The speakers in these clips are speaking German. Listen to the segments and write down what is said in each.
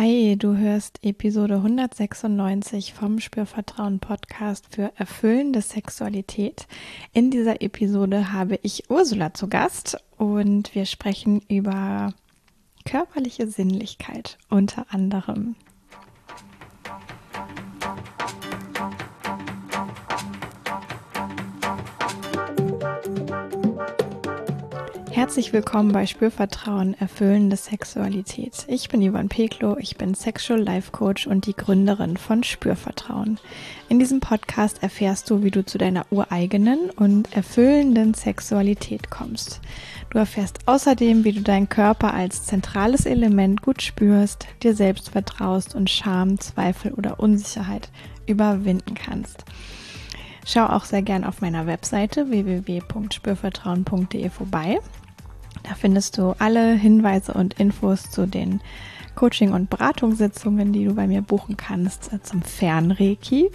Hi, du hörst Episode 196 vom Spürvertrauen Podcast für erfüllende Sexualität. In dieser Episode habe ich Ursula zu Gast und wir sprechen über körperliche Sinnlichkeit unter anderem. Herzlich willkommen bei Spürvertrauen, erfüllende Sexualität. Ich bin Ivan Peklo, ich bin Sexual Life Coach und die Gründerin von Spürvertrauen. In diesem Podcast erfährst du, wie du zu deiner ureigenen und erfüllenden Sexualität kommst. Du erfährst außerdem, wie du deinen Körper als zentrales Element gut spürst, dir selbst vertraust und Scham, Zweifel oder Unsicherheit überwinden kannst. Schau auch sehr gern auf meiner Webseite www.spürvertrauen.de vorbei. Da findest du alle Hinweise und Infos zu den Coaching- und Beratungssitzungen, die du bei mir buchen kannst äh, zum Fernreiki,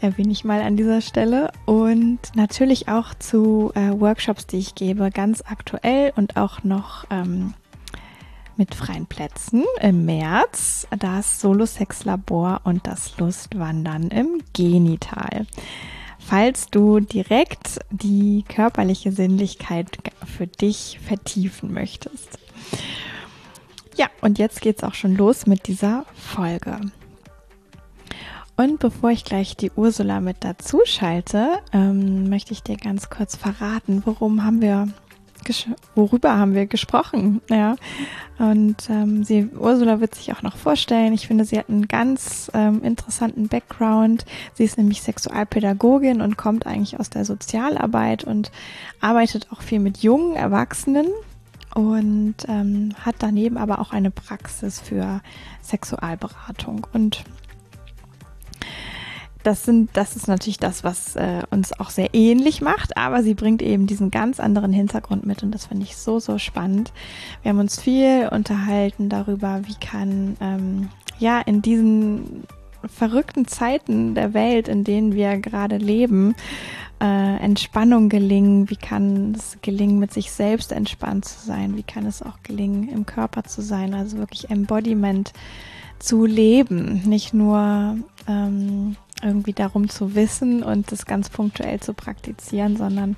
erwähne ich mal an dieser Stelle. Und natürlich auch zu äh, Workshops, die ich gebe, ganz aktuell und auch noch ähm, mit freien Plätzen im März. Das Solo-Sex-Labor und das Lustwandern im Genital falls du direkt die körperliche Sinnlichkeit für dich vertiefen möchtest. Ja, und jetzt geht's auch schon los mit dieser Folge. Und bevor ich gleich die Ursula mit dazu schalte, ähm, möchte ich dir ganz kurz verraten, worum haben wir worüber haben wir gesprochen? Ja. Und ähm, sie, Ursula wird sich auch noch vorstellen. Ich finde, sie hat einen ganz ähm, interessanten Background. Sie ist nämlich Sexualpädagogin und kommt eigentlich aus der Sozialarbeit und arbeitet auch viel mit jungen Erwachsenen und ähm, hat daneben aber auch eine Praxis für Sexualberatung. Und das sind, das ist natürlich das, was äh, uns auch sehr ähnlich macht, aber sie bringt eben diesen ganz anderen Hintergrund mit und das finde ich so, so spannend. Wir haben uns viel unterhalten darüber, wie kann, ähm, ja, in diesen verrückten Zeiten der Welt, in denen wir gerade leben, äh, Entspannung gelingen? Wie kann es gelingen, mit sich selbst entspannt zu sein? Wie kann es auch gelingen, im Körper zu sein? Also wirklich Embodiment zu leben, nicht nur ähm, irgendwie darum zu wissen und das ganz punktuell zu praktizieren, sondern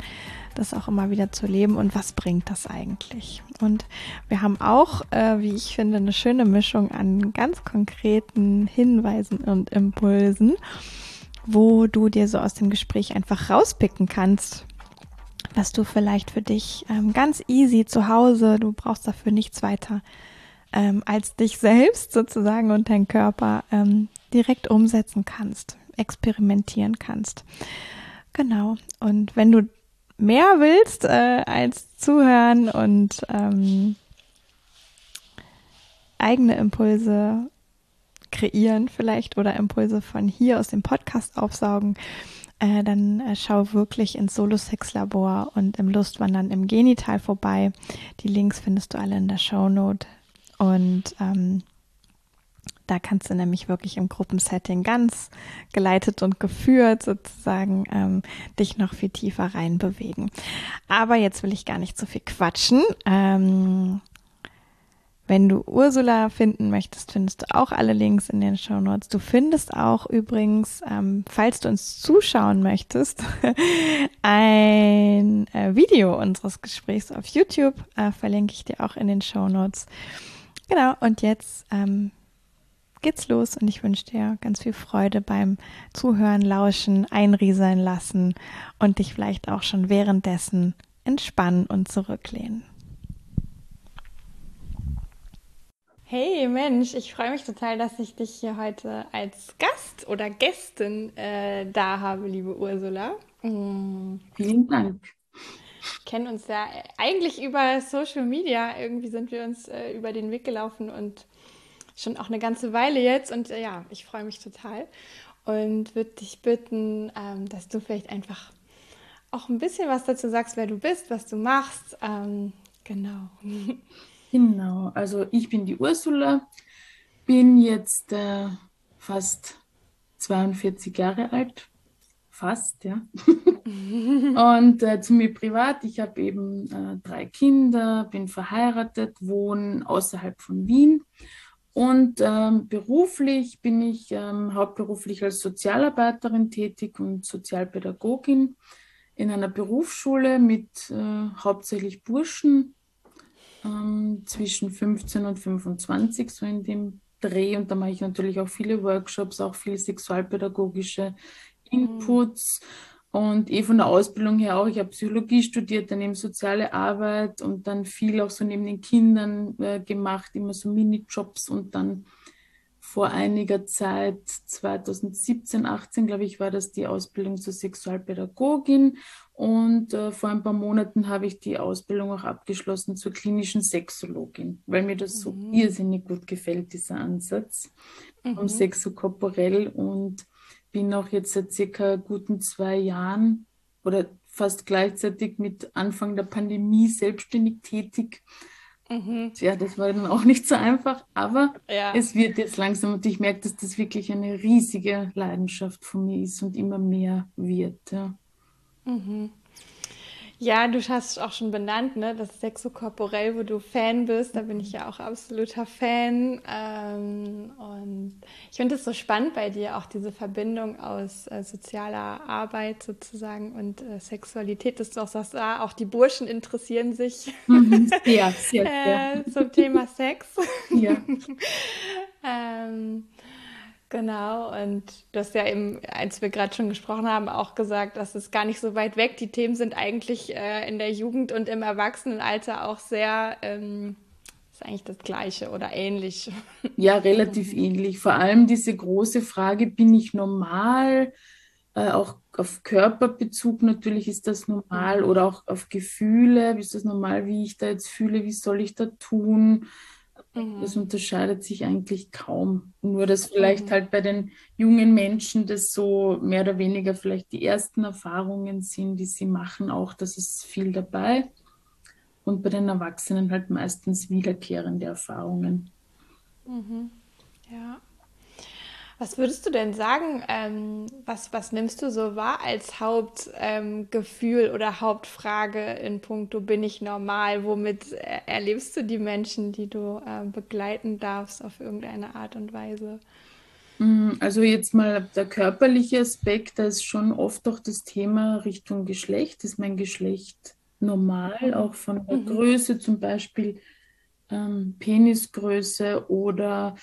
das auch immer wieder zu leben und was bringt das eigentlich? Und wir haben auch, äh, wie ich finde, eine schöne Mischung an ganz konkreten Hinweisen und Impulsen, wo du dir so aus dem Gespräch einfach rauspicken kannst, was du vielleicht für dich ähm, ganz easy zu Hause, du brauchst dafür nichts weiter ähm, als dich selbst sozusagen und dein Körper ähm, direkt umsetzen kannst experimentieren kannst. Genau. Und wenn du mehr willst äh, als zuhören und ähm, eigene Impulse kreieren vielleicht oder Impulse von hier aus dem Podcast aufsaugen, äh, dann äh, schau wirklich ins Solo-Sex-Labor und im Lustwandern im Genital vorbei. Die Links findest du alle in der Show Note. Und ähm, da kannst du nämlich wirklich im Gruppensetting ganz geleitet und geführt sozusagen ähm, dich noch viel tiefer reinbewegen. Aber jetzt will ich gar nicht so viel quatschen. Ähm, wenn du Ursula finden möchtest, findest du auch alle Links in den Show Notes. Du findest auch übrigens, ähm, falls du uns zuschauen möchtest, ein äh, Video unseres Gesprächs auf YouTube. Äh, verlinke ich dir auch in den Show Notes. Genau, und jetzt ähm, geht's los und ich wünsche dir ganz viel Freude beim Zuhören, Lauschen, Einrieseln lassen und dich vielleicht auch schon währenddessen entspannen und zurücklehnen. Hey Mensch, ich freue mich total, dass ich dich hier heute als Gast oder Gästin äh, da habe, liebe Ursula. Mm. Vielen Dank. kennen uns ja eigentlich über Social Media. Irgendwie sind wir uns äh, über den Weg gelaufen und schon auch eine ganze Weile jetzt und äh, ja, ich freue mich total und würde dich bitten, ähm, dass du vielleicht einfach auch ein bisschen was dazu sagst, wer du bist, was du machst. Ähm, genau. Genau, also ich bin die Ursula, bin jetzt äh, fast 42 Jahre alt, fast, ja. und äh, zu mir privat, ich habe eben äh, drei Kinder, bin verheiratet, wohne außerhalb von Wien Und ähm, beruflich bin ich ähm, hauptberuflich als Sozialarbeiterin tätig und Sozialpädagogin in einer Berufsschule mit äh, hauptsächlich Burschen ähm, zwischen 15 und 25, so in dem Dreh. Und da mache ich natürlich auch viele Workshops, auch viele sexualpädagogische mhm. Inputs. Mhm und eh von der Ausbildung her auch, ich habe Psychologie studiert, dann eben soziale Arbeit und dann viel auch so neben den Kindern äh, gemacht, immer so Minijobs und dann vor einiger Zeit, 2017, 18, glaube ich, war das die Ausbildung zur Sexualpädagogin. Und äh, vor ein paar Monaten habe ich die Ausbildung auch abgeschlossen zur klinischen Sexologin, weil mir das so mhm. irrsinnig gut gefällt, dieser Ansatz mhm. vom Sexokorporell. Und bin auch jetzt seit circa guten zwei Jahren oder fast gleichzeitig mit Anfang der Pandemie selbstständig tätig. Mhm. Ja, das war dann auch nicht so einfach, aber ja. es wird jetzt langsam und ich merke, dass das wirklich eine riesige Leidenschaft von mir ist und immer mehr wird. Ja. Mhm. Ja, du hast auch schon benannt, ne, das Sexokorporell, wo du Fan bist. Da bin ich ja auch absoluter Fan. Ähm, und ich finde es so spannend bei dir, auch diese Verbindung aus äh, sozialer Arbeit sozusagen und äh, Sexualität, dass du auch sagst, ah, auch die Burschen interessieren sich mhm. ja, sehr, sehr. äh, zum Thema Sex. Ja. ähm, Genau, und du hast ja eben, als wir gerade schon gesprochen haben, auch gesagt, dass es gar nicht so weit weg. Die Themen sind eigentlich äh, in der Jugend und im Erwachsenenalter auch sehr, ähm, ist eigentlich das Gleiche oder ähnlich. Ja, relativ ähnlich. Vor allem diese große Frage, bin ich normal? Äh, auch auf Körperbezug natürlich ist das normal mhm. oder auch auf Gefühle, ist das normal, wie ich da jetzt fühle, wie soll ich da tun? Mhm. Das unterscheidet sich eigentlich kaum. Nur, dass vielleicht mhm. halt bei den jungen Menschen das so mehr oder weniger vielleicht die ersten Erfahrungen sind, die sie machen, auch das ist viel dabei. Und bei den Erwachsenen halt meistens wiederkehrende Erfahrungen. Mhm. Ja. Was würdest du denn sagen, ähm, was, was nimmst du so wahr als Hauptgefühl ähm, oder Hauptfrage in puncto bin ich normal? Womit erlebst du die Menschen, die du äh, begleiten darfst auf irgendeine Art und Weise? Mm, also jetzt mal der körperliche Aspekt, da ist schon oft auch das Thema Richtung Geschlecht. Ist mein Geschlecht normal, mhm. auch von der mhm. Größe zum Beispiel ähm, Penisgröße oder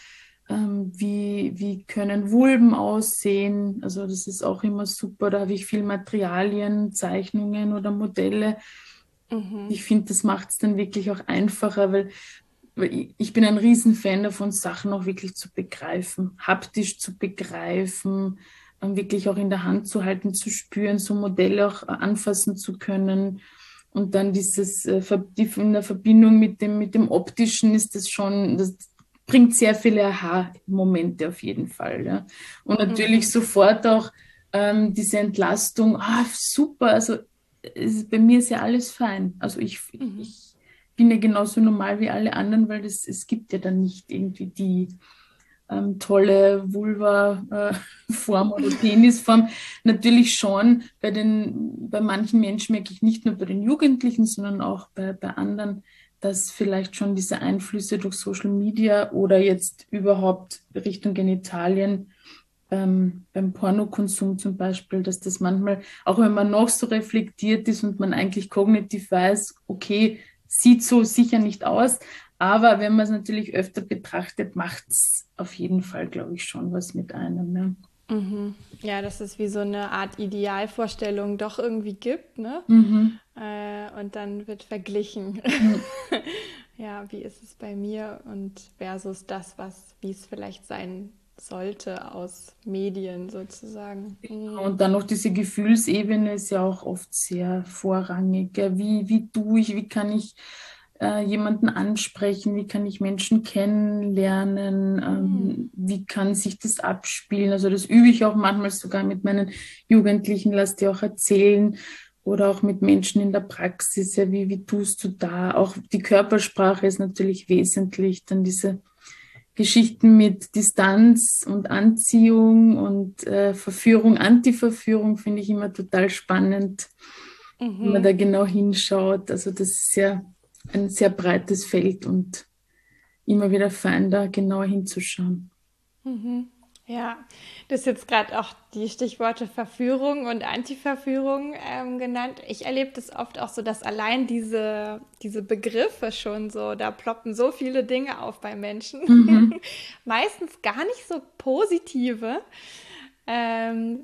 ähm, wie, wie können Vulven aussehen. Also das ist auch immer super. Da habe ich viel Materialien, Zeichnungen oder Modelle. Mhm. Ich finde, das macht es dann wirklich auch einfacher, weil, weil ich bin ein Riesenfan davon, Sachen auch wirklich zu begreifen, haptisch zu begreifen, ähm, wirklich auch in der Hand zu halten, zu spüren, so Modelle auch anfassen zu können. Und dann dieses, äh, in der Verbindung mit dem, mit dem Optischen ist das schon, das, bringt sehr viele Aha-Momente auf jeden Fall. Ja. Und natürlich mhm. sofort auch ähm, diese Entlastung, ah, super, also ist, bei mir ist ja alles fein. Also ich, mhm. ich bin ja genauso normal wie alle anderen, weil das, es gibt ja dann nicht irgendwie die ähm, tolle Vulva-Form äh, oder Penisform. Natürlich schon bei den, bei manchen Menschen merke ich nicht nur bei den Jugendlichen, sondern auch bei, bei anderen, dass vielleicht schon diese Einflüsse durch Social Media oder jetzt überhaupt Richtung Genitalien ähm, beim Pornokonsum zum Beispiel, dass das manchmal, auch wenn man noch so reflektiert ist und man eigentlich kognitiv weiß, okay, sieht so sicher nicht aus, aber wenn man es natürlich öfter betrachtet, macht es auf jeden Fall, glaube ich, schon was mit einem. Ne? Mhm. Ja, dass es wie so eine Art Idealvorstellung doch irgendwie gibt, ne? Mhm. Äh, und dann wird verglichen. Ja, wie ist es bei mir und versus das, was, wie es vielleicht sein sollte aus Medien sozusagen. Mhm. Und dann noch diese Gefühlsebene ist ja auch oft sehr vorrangig. Wie, wie tue ich, wie kann ich äh, jemanden ansprechen, wie kann ich Menschen kennenlernen, ähm, mhm. wie kann sich das abspielen. Also das übe ich auch manchmal sogar mit meinen Jugendlichen, lass die auch erzählen oder auch mit Menschen in der Praxis. Ja, wie, wie tust du da? Auch die Körpersprache ist natürlich wesentlich. Dann diese Geschichten mit Distanz und Anziehung und äh, Verführung, Antiverführung finde ich immer total spannend, mhm. wenn man da genau hinschaut. Also das ist ja ein sehr breites Feld und immer wieder fein, da genauer hinzuschauen. Mhm. Ja, du hast jetzt gerade auch die Stichworte Verführung und Antiverführung ähm, genannt. Ich erlebe das oft auch so, dass allein diese, diese Begriffe schon so, da ploppen so viele Dinge auf bei Menschen. Mhm. Meistens gar nicht so positive. Ähm,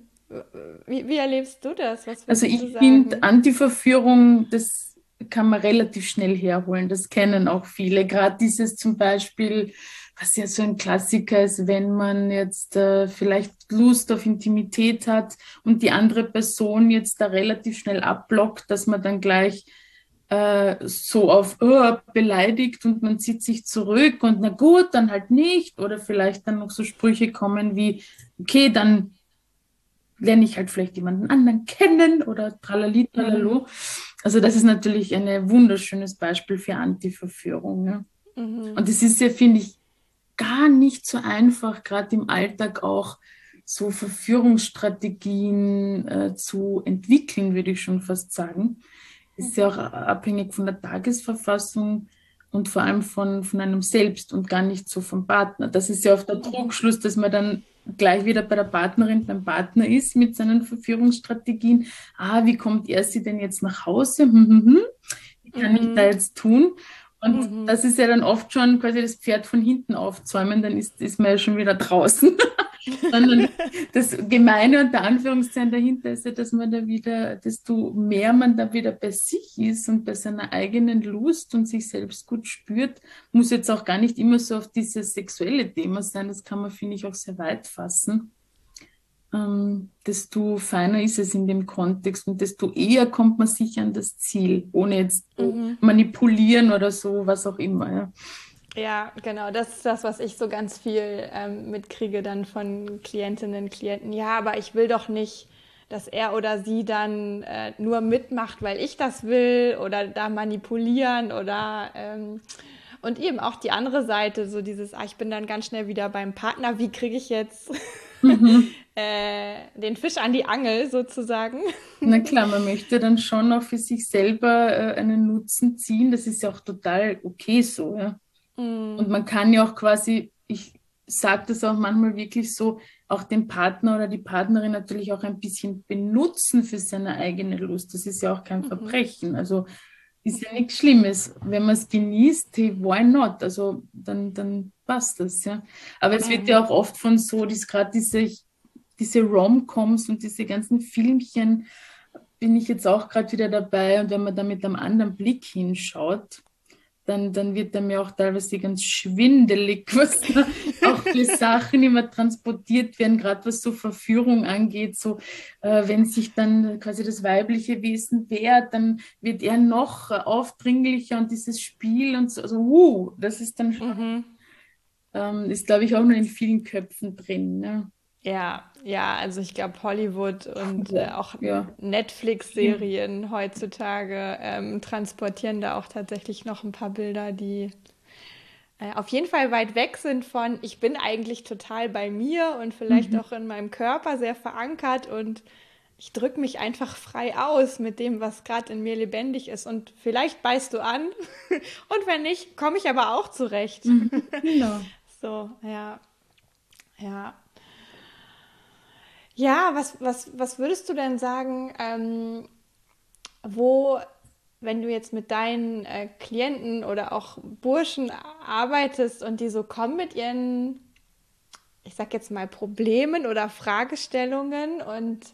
wie, wie, erlebst du das? also ich finde Antiverführung, das kann man relativ schnell herholen. Das kennen auch viele. Gerade dieses zum Beispiel was ja so ein Klassiker ist, wenn man jetzt äh, vielleicht Lust auf Intimität hat und die andere Person jetzt da relativ schnell abblockt, dass man dann gleich äh, so auf oh, beleidigt und man zieht sich zurück und na gut, dann halt nicht. Oder vielleicht dann noch so Sprüche kommen wie, okay, dann lerne ich halt vielleicht jemanden anderen kennen oder tralali, tralalo. Mhm. Also das ist natürlich ein wunderschönes Beispiel für Antiverführung. Ja. Mhm. Und das ist ja, finde ich, gar nicht so einfach, gerade im Alltag auch so Verführungsstrategien äh, zu entwickeln, würde ich schon fast sagen. Ist ja auch abhängig von der Tagesverfassung und vor allem von, von einem selbst und gar nicht so vom Partner. Das ist ja oft der Trugschluss, dass man dann gleich wieder bei der Partnerin, beim Partner ist mit seinen Verführungsstrategien. Ah, wie kommt er sie denn jetzt nach Hause? Hm, hm, hm. Wie kann ich da jetzt tun? Und mhm. das ist ja dann oft schon quasi das Pferd von hinten aufzäumen, dann ist, ist man ja schon wieder draußen. Sondern das Gemeine und der Anführungszeichen dahinter ist ja, dass man da wieder, desto mehr man da wieder bei sich ist und bei seiner eigenen Lust und sich selbst gut spürt, muss jetzt auch gar nicht immer so auf dieses sexuelle Thema sein. Das kann man, finde ich, auch sehr weit fassen ähm, desto feiner ist es in dem Kontext und desto eher kommt man sicher an das Ziel, ohne jetzt mhm. manipulieren oder so, was auch immer. Ja. Ja, genau, das ist das, was ich so ganz viel ähm, mitkriege dann von Klientinnen und Klienten. Ja, aber ich will doch nicht, dass er oder sie dann äh, nur mitmacht, weil ich das will oder da manipulieren oder ähm, und eben auch die andere Seite, so dieses, ah, ich bin dann ganz schnell wieder beim Partner, wie kriege ich jetzt mhm. äh, den Fisch an die Angel sozusagen. Na klar, man möchte dann schon auch für sich selber äh, einen Nutzen ziehen. Das ist ja auch total okay so. Ja? Mhm. Und man kann ja auch quasi, ich sage das auch manchmal wirklich so, auch den Partner oder die Partnerin natürlich auch ein bisschen benutzen für seine eigene Lust. Das ist ja auch kein mhm. Verbrechen. Also ist ja nichts Schlimmes. Wenn man es genießt, hey, why not? Also dann, dann passt das, ja. Aber es wird ja auch oft von so, gerade diese, diese Rom-Coms und diese ganzen Filmchen, bin ich jetzt auch gerade wieder dabei. Und wenn man da mit einem anderen Blick hinschaut, dann, dann wird er mir auch teilweise ganz schwindelig, was da auch für Sachen immer transportiert werden, gerade was so Verführung angeht. So, äh, wenn sich dann quasi das weibliche Wesen wehrt, dann wird er noch aufdringlicher und dieses Spiel und so, also, uh, das ist dann schon, mhm. ähm, ist glaube ich auch nur in vielen Köpfen drin. Ne? Ja, ja, also ich glaube, Hollywood und äh, auch ja. Netflix-Serien mhm. heutzutage ähm, transportieren da auch tatsächlich noch ein paar Bilder, die äh, auf jeden Fall weit weg sind von, ich bin eigentlich total bei mir und vielleicht mhm. auch in meinem Körper sehr verankert und ich drücke mich einfach frei aus mit dem, was gerade in mir lebendig ist. Und vielleicht beißt du an und wenn nicht, komme ich aber auch zurecht. Mhm. Genau. so, ja. Ja. Ja, was, was, was würdest du denn sagen, ähm, wo, wenn du jetzt mit deinen äh, Klienten oder auch Burschen arbeitest und die so kommen mit ihren, ich sag jetzt mal, Problemen oder Fragestellungen und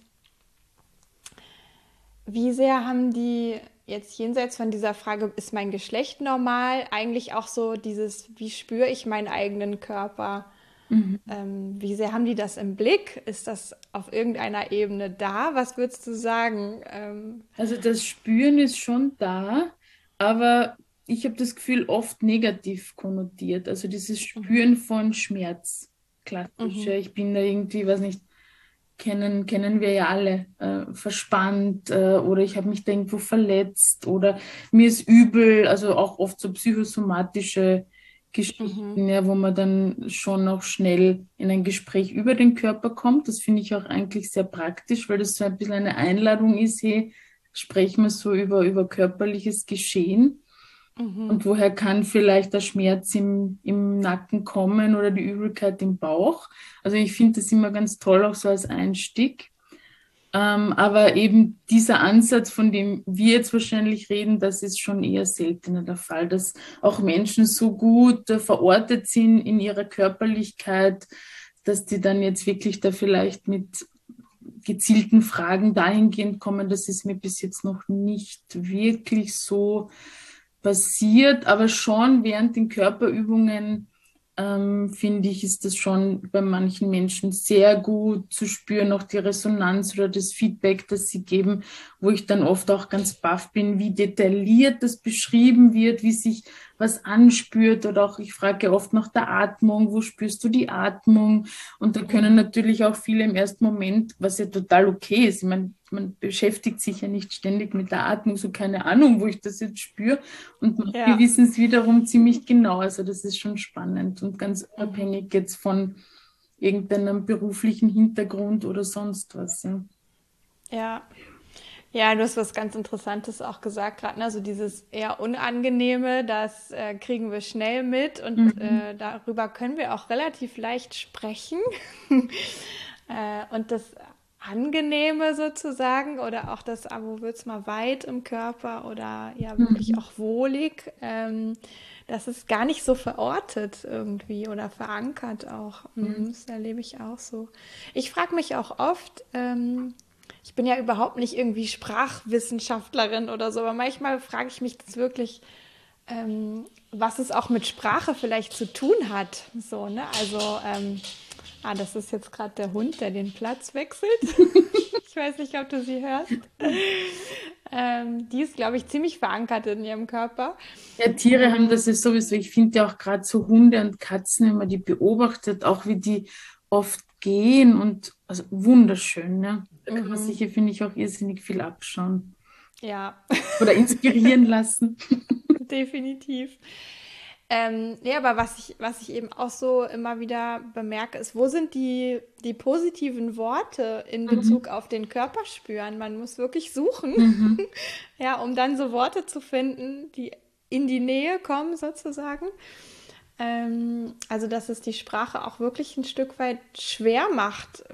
wie sehr haben die jetzt jenseits von dieser Frage, ist mein Geschlecht normal, eigentlich auch so dieses, wie spüre ich meinen eigenen Körper? Mhm. Ähm, wie sehr haben die das im Blick? Ist das auf irgendeiner Ebene da? Was würdest du sagen? Ähm, also das Spüren ist schon da, aber ich habe das Gefühl oft negativ konnotiert. Also dieses mhm. Spüren von Schmerz. Klassisch. Mhm. Ich bin da irgendwie, weiß nicht, kennen, kennen wir ja alle, äh, verspannt äh, oder ich habe mich da irgendwo verletzt oder mir ist übel, also auch oft so psychosomatische Geschichten, mhm. ja, wo man dann schon auch schnell in ein Gespräch über den Körper kommt. Das finde ich auch eigentlich sehr praktisch, weil das so ein bisschen eine Einladung ist, hey, sprechen wir so über, über körperliches Geschehen. Mhm. Und woher kann vielleicht der Schmerz im, im Nacken kommen oder die Übelkeit im Bauch? Also ich finde das immer ganz toll, auch so als Einstieg. Ähm, aber eben dieser Ansatz, von dem wir jetzt wahrscheinlich reden, das ist schon eher seltener der Fall, dass auch Menschen so gut äh, verortet sind in ihrer Körperlichkeit, dass die dann jetzt wirklich da vielleicht mit gezielten Fragen dahingehend kommen. Das ist mir bis jetzt noch nicht wirklich so passiert, aber schon während den Körperübungen ähm, finde ich, ist das schon bei manchen Menschen sehr gut zu spüren, auch die Resonanz oder das Feedback, das sie geben, wo ich dann oft auch ganz baff bin, wie detailliert das beschrieben wird, wie sich was anspürt oder auch ich frage oft nach der Atmung, wo spürst du die Atmung? Und da können natürlich auch viele im ersten Moment, was ja total okay ist, ich meine, man beschäftigt sich ja nicht ständig mit der Atmung, so keine Ahnung, wo ich das jetzt spüre. Und ja. wissen es wiederum ziemlich genau. Also das ist schon spannend und ganz unabhängig jetzt von irgendeinem beruflichen Hintergrund oder sonst was. Ja. ja. Ja, du hast was ganz Interessantes auch gesagt gerade. Ne? Also dieses eher Unangenehme, das äh, kriegen wir schnell mit und mhm. äh, darüber können wir auch relativ leicht sprechen. äh, und das Angenehme sozusagen oder auch das, wo wird es mal weit im Körper oder ja wirklich mhm. auch wohlig, ähm, das ist gar nicht so verortet irgendwie oder verankert auch. Mhm. Das erlebe ich auch so. Ich frage mich auch oft, ähm, ich bin ja überhaupt nicht irgendwie Sprachwissenschaftlerin oder so, aber manchmal frage ich mich das wirklich, ähm, was es auch mit Sprache vielleicht zu tun hat. So, ne? Also, ähm, ah, das ist jetzt gerade der Hund, der den Platz wechselt. ich weiß nicht, ob du sie hörst. Ähm, die ist, glaube ich, ziemlich verankert in ihrem Körper. Ja, Tiere haben das ja sowieso. Ich finde ja auch gerade so Hunde und Katzen, wenn man die beobachtet, auch wie die oft gehen und also wunderschön, ne? Da kann man mhm. sich hier, finde ich, auch irrsinnig viel abschauen. Ja. Oder inspirieren lassen. Definitiv. Ähm, ja, aber was ich, was ich eben auch so immer wieder bemerke, ist, wo sind die, die positiven Worte in mhm. Bezug auf den Körper spüren? Man muss wirklich suchen, mhm. ja, um dann so Worte zu finden, die in die Nähe kommen, sozusagen. Ähm, also, dass es die Sprache auch wirklich ein Stück weit schwer macht,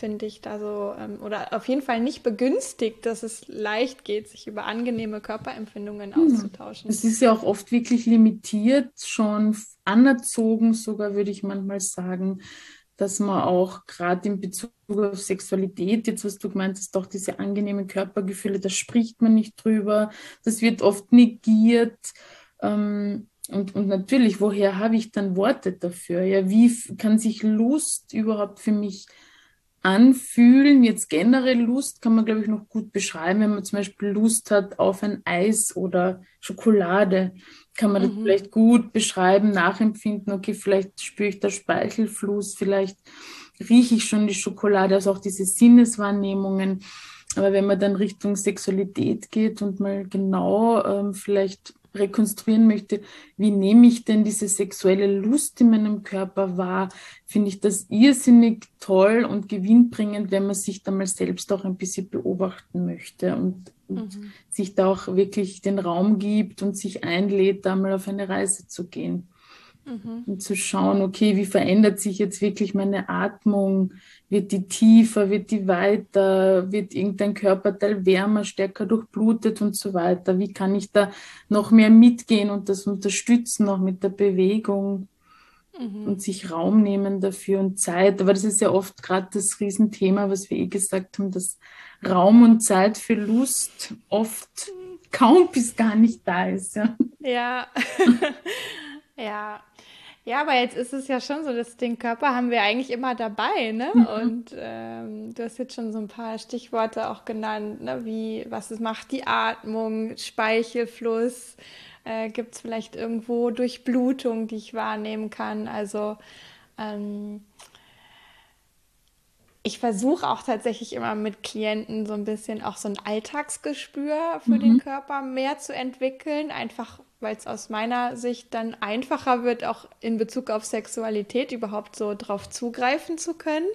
finde ich, da so, ähm, oder auf jeden Fall nicht begünstigt, dass es leicht geht, sich über angenehme Körperempfindungen hm. auszutauschen. Es ist ja auch oft wirklich limitiert, schon anerzogen, sogar würde ich manchmal sagen, dass man auch gerade in Bezug auf Sexualität, jetzt was du gemeint hast, doch diese angenehmen Körpergefühle, da spricht man nicht drüber, das wird oft negiert. Ähm, und, und natürlich, woher habe ich dann Worte dafür? Ja, wie kann sich Lust überhaupt für mich anfühlen? Jetzt generell Lust kann man, glaube ich, noch gut beschreiben. Wenn man zum Beispiel Lust hat auf ein Eis oder Schokolade, kann man mhm. das vielleicht gut beschreiben, nachempfinden. Okay, vielleicht spüre ich da Speichelfluss, vielleicht rieche ich schon die Schokolade, also auch diese Sinneswahrnehmungen. Aber wenn man dann Richtung Sexualität geht und mal genau ähm, vielleicht rekonstruieren möchte, wie nehme ich denn diese sexuelle Lust in meinem Körper wahr, finde ich das irrsinnig toll und gewinnbringend, wenn man sich da mal selbst auch ein bisschen beobachten möchte und, und mhm. sich da auch wirklich den Raum gibt und sich einlädt, da mal auf eine Reise zu gehen. Mhm. Und zu schauen, okay, wie verändert sich jetzt wirklich meine Atmung? Wird die tiefer, wird die weiter, wird irgendein Körperteil wärmer, stärker durchblutet und so weiter? Wie kann ich da noch mehr mitgehen und das unterstützen, auch mit der Bewegung? Mhm. Und sich Raum nehmen dafür und Zeit. Aber das ist ja oft gerade das Riesenthema, was wir eh gesagt haben, dass Raum und Zeit für Lust oft kaum bis gar nicht da ist. Ja. Ja. ja. Ja, aber jetzt ist es ja schon so, dass den Körper haben wir eigentlich immer dabei, ne? Mhm. Und ähm, du hast jetzt schon so ein paar Stichworte auch genannt, ne? Wie, was es macht die Atmung, Speichelfluss, äh, gibt es vielleicht irgendwo Durchblutung, die ich wahrnehmen kann. Also ähm, ich versuche auch tatsächlich immer mit Klienten so ein bisschen auch so ein Alltagsgespür für mhm. den Körper mehr zu entwickeln, einfach weil es aus meiner Sicht dann einfacher wird, auch in Bezug auf Sexualität überhaupt so drauf zugreifen zu können.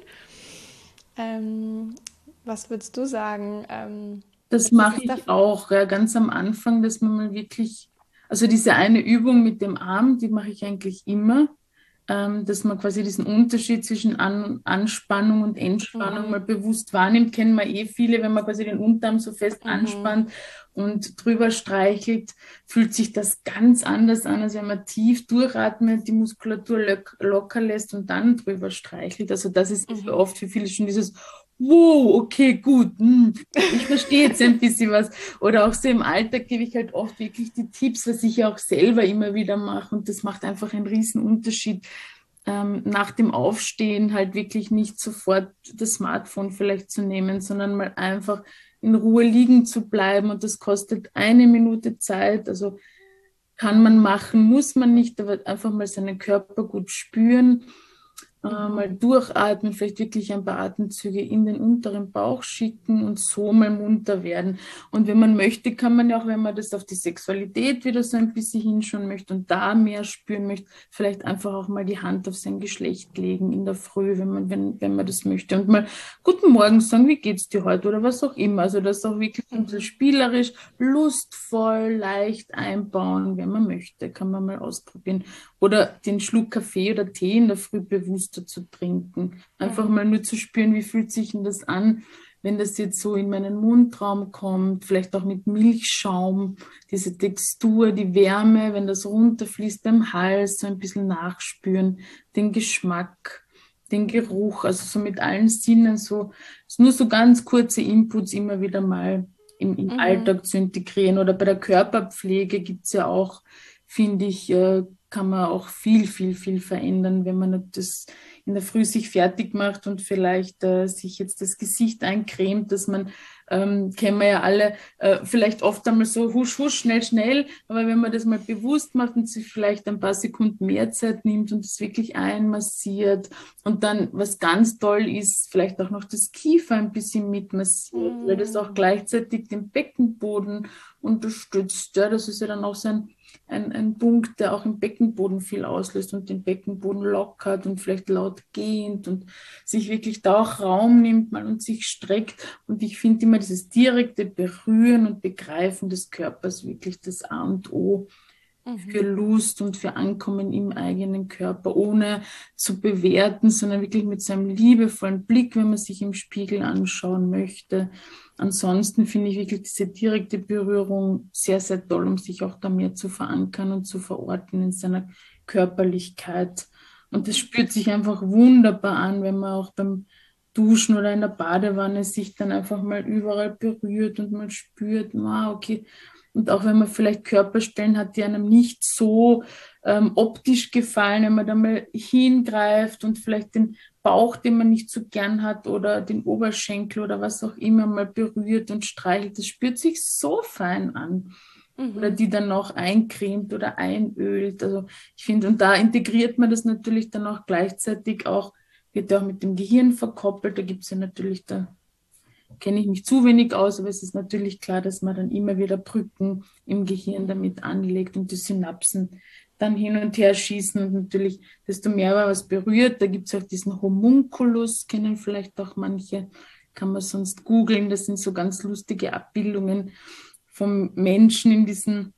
Ähm, was würdest du sagen? Ähm, das mache ich auch, ja, ganz am Anfang, dass man mal wirklich Also diese eine Übung mit dem Arm, die mache ich eigentlich immer ähm, dass man quasi diesen Unterschied zwischen An Anspannung und Entspannung mhm. mal bewusst wahrnimmt, kennen wir eh viele, wenn man quasi den Unterarm so fest mhm. anspannt und drüber streichelt, fühlt sich das ganz anders an, als wenn man tief durchatmet, die Muskulatur locker lässt und dann drüber streichelt. Also das ist mhm. oft für viele schon dieses wow, okay, gut, hm, ich verstehe jetzt ein bisschen was. Oder auch so im Alltag gebe ich halt oft wirklich die Tipps, was ich ja auch selber immer wieder mache. Und das macht einfach einen riesen Unterschied. Ähm, nach dem Aufstehen halt wirklich nicht sofort das Smartphone vielleicht zu nehmen, sondern mal einfach in Ruhe liegen zu bleiben. Und das kostet eine Minute Zeit. Also kann man machen, muss man nicht, aber einfach mal seinen Körper gut spüren äh, mal durchatmen, vielleicht wirklich ein paar Atemzüge in den unteren Bauch schicken und so mal munter werden. Und wenn man möchte, kann man ja auch, wenn man das auf die Sexualität wieder so ein bisschen hinschauen möchte und da mehr spüren möchte, vielleicht einfach auch mal die Hand auf sein Geschlecht legen in der Früh, wenn man, wenn, wenn man das möchte. Und mal Guten Morgen sagen, wie geht's dir heute oder was auch immer. Also das auch wirklich ein spielerisch, lustvoll, leicht einbauen, wenn man möchte, kann man mal ausprobieren. Oder den Schluck Kaffee oder Tee in der Früh bewusster zu trinken. Einfach mal nur zu spüren, wie fühlt sich denn das an, wenn das jetzt so in meinen Mundraum kommt, vielleicht auch mit Milchschaum, diese Textur, die Wärme, wenn das runterfließt beim Hals, so ein bisschen nachspüren, den Geschmack, den Geruch, also so mit allen Sinnen, so nur so ganz kurze Inputs immer wieder mal im, im mhm. Alltag zu integrieren. Oder bei der Körperpflege gibt es ja auch, finde ich, äh, kann man auch viel, viel, viel verändern, wenn man das in der Früh sich fertig macht und vielleicht äh, sich jetzt das Gesicht eincremt, dass man, ähm, kennen wir ja alle, äh, vielleicht oft einmal so husch, husch, schnell, schnell, aber wenn man das mal bewusst macht und sich vielleicht ein paar Sekunden mehr Zeit nimmt und es wirklich einmassiert und dann, was ganz toll ist, vielleicht auch noch das Kiefer ein bisschen mitmassiert, mm. weil das auch gleichzeitig den Beckenboden unterstützt. Ja, das ist ja dann auch so ein ein, ein Punkt, der auch im Beckenboden viel auslöst und den Beckenboden lockert und vielleicht laut gehend und sich wirklich da auch Raum nimmt mal und sich streckt. Und ich finde immer dieses direkte Berühren und Begreifen des Körpers wirklich das A und O mhm. für Lust und für Ankommen im eigenen Körper, ohne zu bewerten, sondern wirklich mit so einem liebevollen Blick, wenn man sich im Spiegel anschauen möchte ansonsten finde ich wirklich diese direkte Berührung sehr, sehr toll, um sich auch da mehr zu verankern und zu verorten in seiner Körperlichkeit. Und das spürt sich einfach wunderbar an, wenn man auch beim Duschen oder in der Badewanne sich dann einfach mal überall berührt und man spürt, wow, okay. Und auch wenn man vielleicht Körperstellen hat, die einem nicht so ähm, optisch gefallen, wenn man da mal hingreift und vielleicht den Bauch, den man nicht so gern hat oder den Oberschenkel oder was auch immer mal berührt und streichelt. Das spürt sich so fein an. Mhm. Oder die dann noch eincremt oder einölt. Also ich finde, und da integriert man das natürlich dann auch gleichzeitig auch, wird ja auch mit dem Gehirn verkoppelt. Da gibt es ja natürlich, da kenne ich mich zu wenig aus, aber es ist natürlich klar, dass man dann immer wieder Brücken im Gehirn damit anlegt und die Synapsen dann hin und her schießen und natürlich, desto mehr man was berührt, da gibt es auch diesen Homunculus, kennen vielleicht auch manche, kann man sonst googeln, das sind so ganz lustige Abbildungen vom Menschen in diesem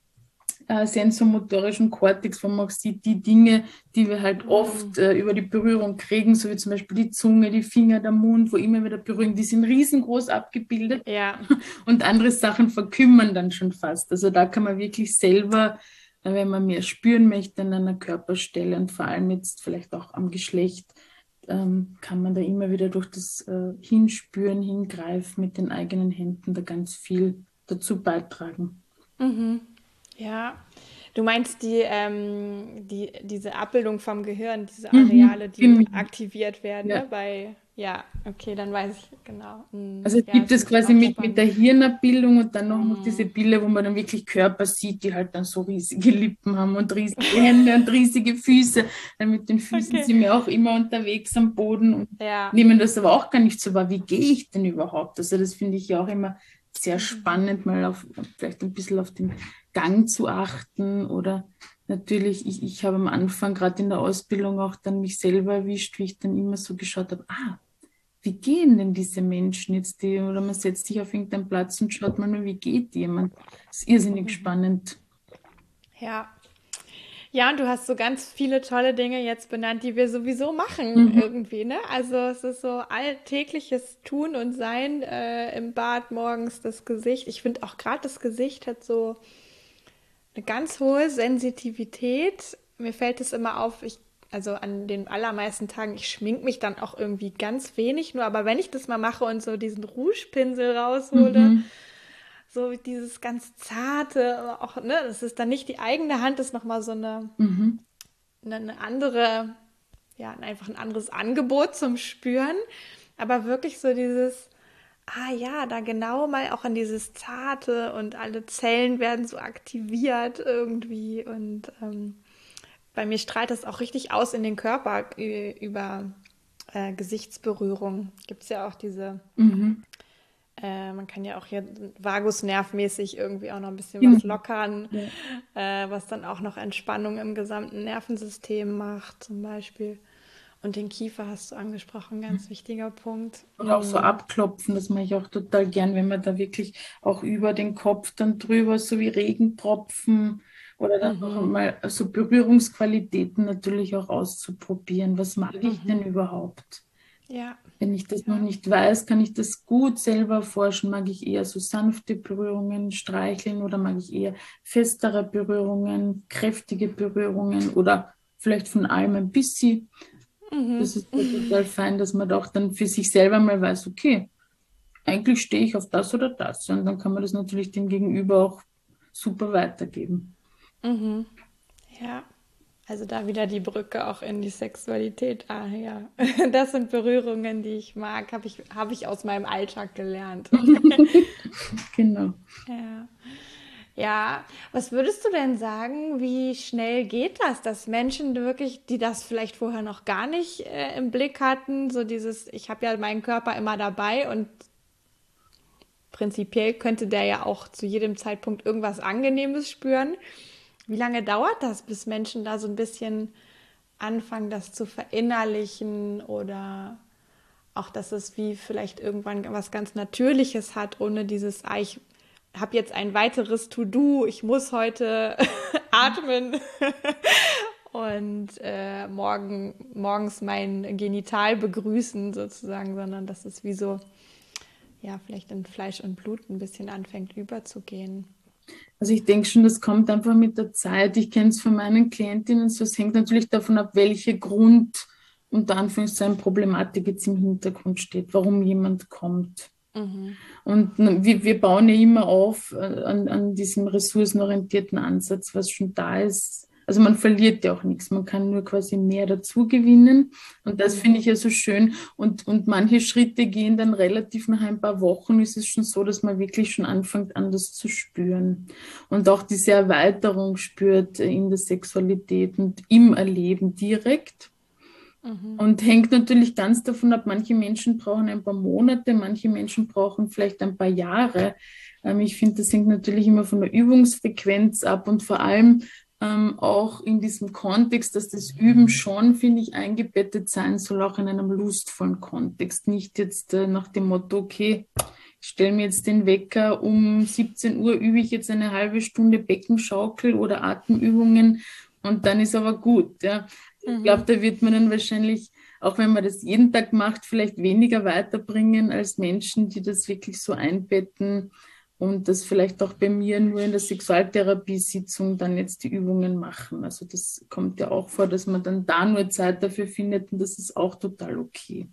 äh, sensomotorischen Kortex, wo man auch sieht, die Dinge, die wir halt oft äh, über die Berührung kriegen, so wie zum Beispiel die Zunge, die Finger, der Mund, wo immer wieder berühren, die sind riesengroß abgebildet. Ja. Und andere Sachen verkümmern dann schon fast. Also da kann man wirklich selber wenn man mehr spüren möchte an einer Körperstelle und vor allem jetzt vielleicht auch am Geschlecht, ähm, kann man da immer wieder durch das äh, Hinspüren, Hingreifen mit den eigenen Händen da ganz viel dazu beitragen. Mhm. Ja, du meinst die, ähm, die, diese Abbildung vom Gehirn, diese mhm. Areale, die mhm. aktiviert werden ja. ne, bei ja, okay, dann weiß ich genau. Mhm. Also ja, gibt es quasi mit, mit der Hirnabbildung und dann noch, mhm. noch diese Bilder, wo man dann wirklich Körper sieht, die halt dann so riesige Lippen haben und riesige Hände und riesige Füße. Dann mit den Füßen okay. sind wir auch immer unterwegs am Boden und ja. nehmen das aber auch gar nicht so wahr. Wie gehe ich denn überhaupt? Also das finde ich ja auch immer sehr mhm. spannend, mal auf vielleicht ein bisschen auf den Gang zu achten oder natürlich, ich, ich habe am Anfang gerade in der Ausbildung auch dann mich selber erwischt, wie ich dann immer so geschaut habe, ah, wie gehen denn diese Menschen jetzt die, oder man setzt sich auf irgendeinen Platz und schaut mal nur, wie geht jemand. Das ist irrsinnig mhm. spannend. Ja. Ja, und du hast so ganz viele tolle Dinge jetzt benannt, die wir sowieso machen mhm. irgendwie, ne? Also es ist so alltägliches Tun und Sein äh, im Bad morgens, das Gesicht. Ich finde auch gerade das Gesicht hat so eine ganz hohe Sensitivität. Mir fällt es immer auf, ich also an den allermeisten Tagen, ich schmink mich dann auch irgendwie ganz wenig nur, aber wenn ich das mal mache und so diesen Rougepinsel raushole, mhm so dieses ganz zarte, auch, ne, das ist dann nicht die eigene Hand, das ist nochmal so eine, mhm. eine, andere, ja, einfach ein anderes Angebot zum Spüren, aber wirklich so dieses, ah ja, da genau mal auch an dieses Zarte und alle Zellen werden so aktiviert irgendwie und ähm, bei mir strahlt das auch richtig aus in den Körper über äh, Gesichtsberührung. Gibt es ja auch diese mhm. Äh, man kann ja auch hier vagusnervmäßig irgendwie auch noch ein bisschen was lockern, ja. äh, was dann auch noch Entspannung im gesamten Nervensystem macht, zum Beispiel. Und den Kiefer hast du angesprochen, ganz mhm. wichtiger Punkt. Und auch so mhm. abklopfen, das mache ich auch total gern, wenn man da wirklich auch über den Kopf dann drüber, so wie Regentropfen oder dann mhm. auch mal so Berührungsqualitäten natürlich auch auszuprobieren. Was mag mhm. ich denn überhaupt? Ja. Wenn ich das noch nicht weiß, kann ich das gut selber forschen. Mag ich eher so sanfte Berührungen, streicheln oder mag ich eher festere Berührungen, kräftige Berührungen oder vielleicht von allem ein bisschen. Mhm. Das ist total fein, dass man doch dann für sich selber mal weiß, okay, eigentlich stehe ich auf das oder das. Und dann kann man das natürlich dem Gegenüber auch super weitergeben. Mhm. Ja. Also da wieder die Brücke auch in die Sexualität. Ah ja, das sind Berührungen, die ich mag, habe ich, hab ich aus meinem Alltag gelernt. genau. Ja. Ja, was würdest du denn sagen, wie schnell geht das, dass Menschen wirklich, die das vielleicht vorher noch gar nicht äh, im Blick hatten, so dieses, ich habe ja meinen Körper immer dabei und prinzipiell könnte der ja auch zu jedem Zeitpunkt irgendwas Angenehmes spüren. Wie lange dauert das, bis Menschen da so ein bisschen anfangen, das zu verinnerlichen oder auch, dass es wie vielleicht irgendwann was ganz Natürliches hat, ohne dieses, ah, ich habe jetzt ein weiteres To-Do, ich muss heute atmen und äh, morgen, morgens mein Genital begrüßen sozusagen, sondern dass es wie so, ja, vielleicht in Fleisch und Blut ein bisschen anfängt überzugehen. Also ich denke schon, das kommt einfach mit der Zeit. Ich kenne es von meinen Klientinnen so. Es hängt natürlich davon ab, welche Grund, unter Anführungszeichen, Problematik jetzt im Hintergrund steht, warum jemand kommt. Mhm. Und wir, wir bauen ja immer auf äh, an, an diesem ressourcenorientierten Ansatz, was schon da ist, also man verliert ja auch nichts, man kann nur quasi mehr dazu gewinnen. Und das mhm. finde ich ja so schön. Und, und manche Schritte gehen dann relativ nach ein paar Wochen, ist es schon so, dass man wirklich schon anfängt, anders zu spüren. Und auch diese Erweiterung spürt in der Sexualität und im Erleben direkt. Mhm. Und hängt natürlich ganz davon ab, manche Menschen brauchen ein paar Monate, manche Menschen brauchen vielleicht ein paar Jahre. Ähm, ich finde, das hängt natürlich immer von der Übungsfrequenz ab und vor allem ähm, auch in diesem Kontext, dass das Üben schon, finde ich, eingebettet sein soll, auch in einem lustvollen Kontext. Nicht jetzt äh, nach dem Motto, okay, ich stelle mir jetzt den Wecker, um 17 Uhr übe ich jetzt eine halbe Stunde Beckenschaukel oder Atemübungen und dann ist aber gut. Ja. Ich mhm. glaube, da wird man dann wahrscheinlich, auch wenn man das jeden Tag macht, vielleicht weniger weiterbringen als Menschen, die das wirklich so einbetten und das vielleicht auch bei mir nur in der Sexualtherapiesitzung dann jetzt die Übungen machen. Also das kommt ja auch vor, dass man dann da nur Zeit dafür findet und das ist auch total okay.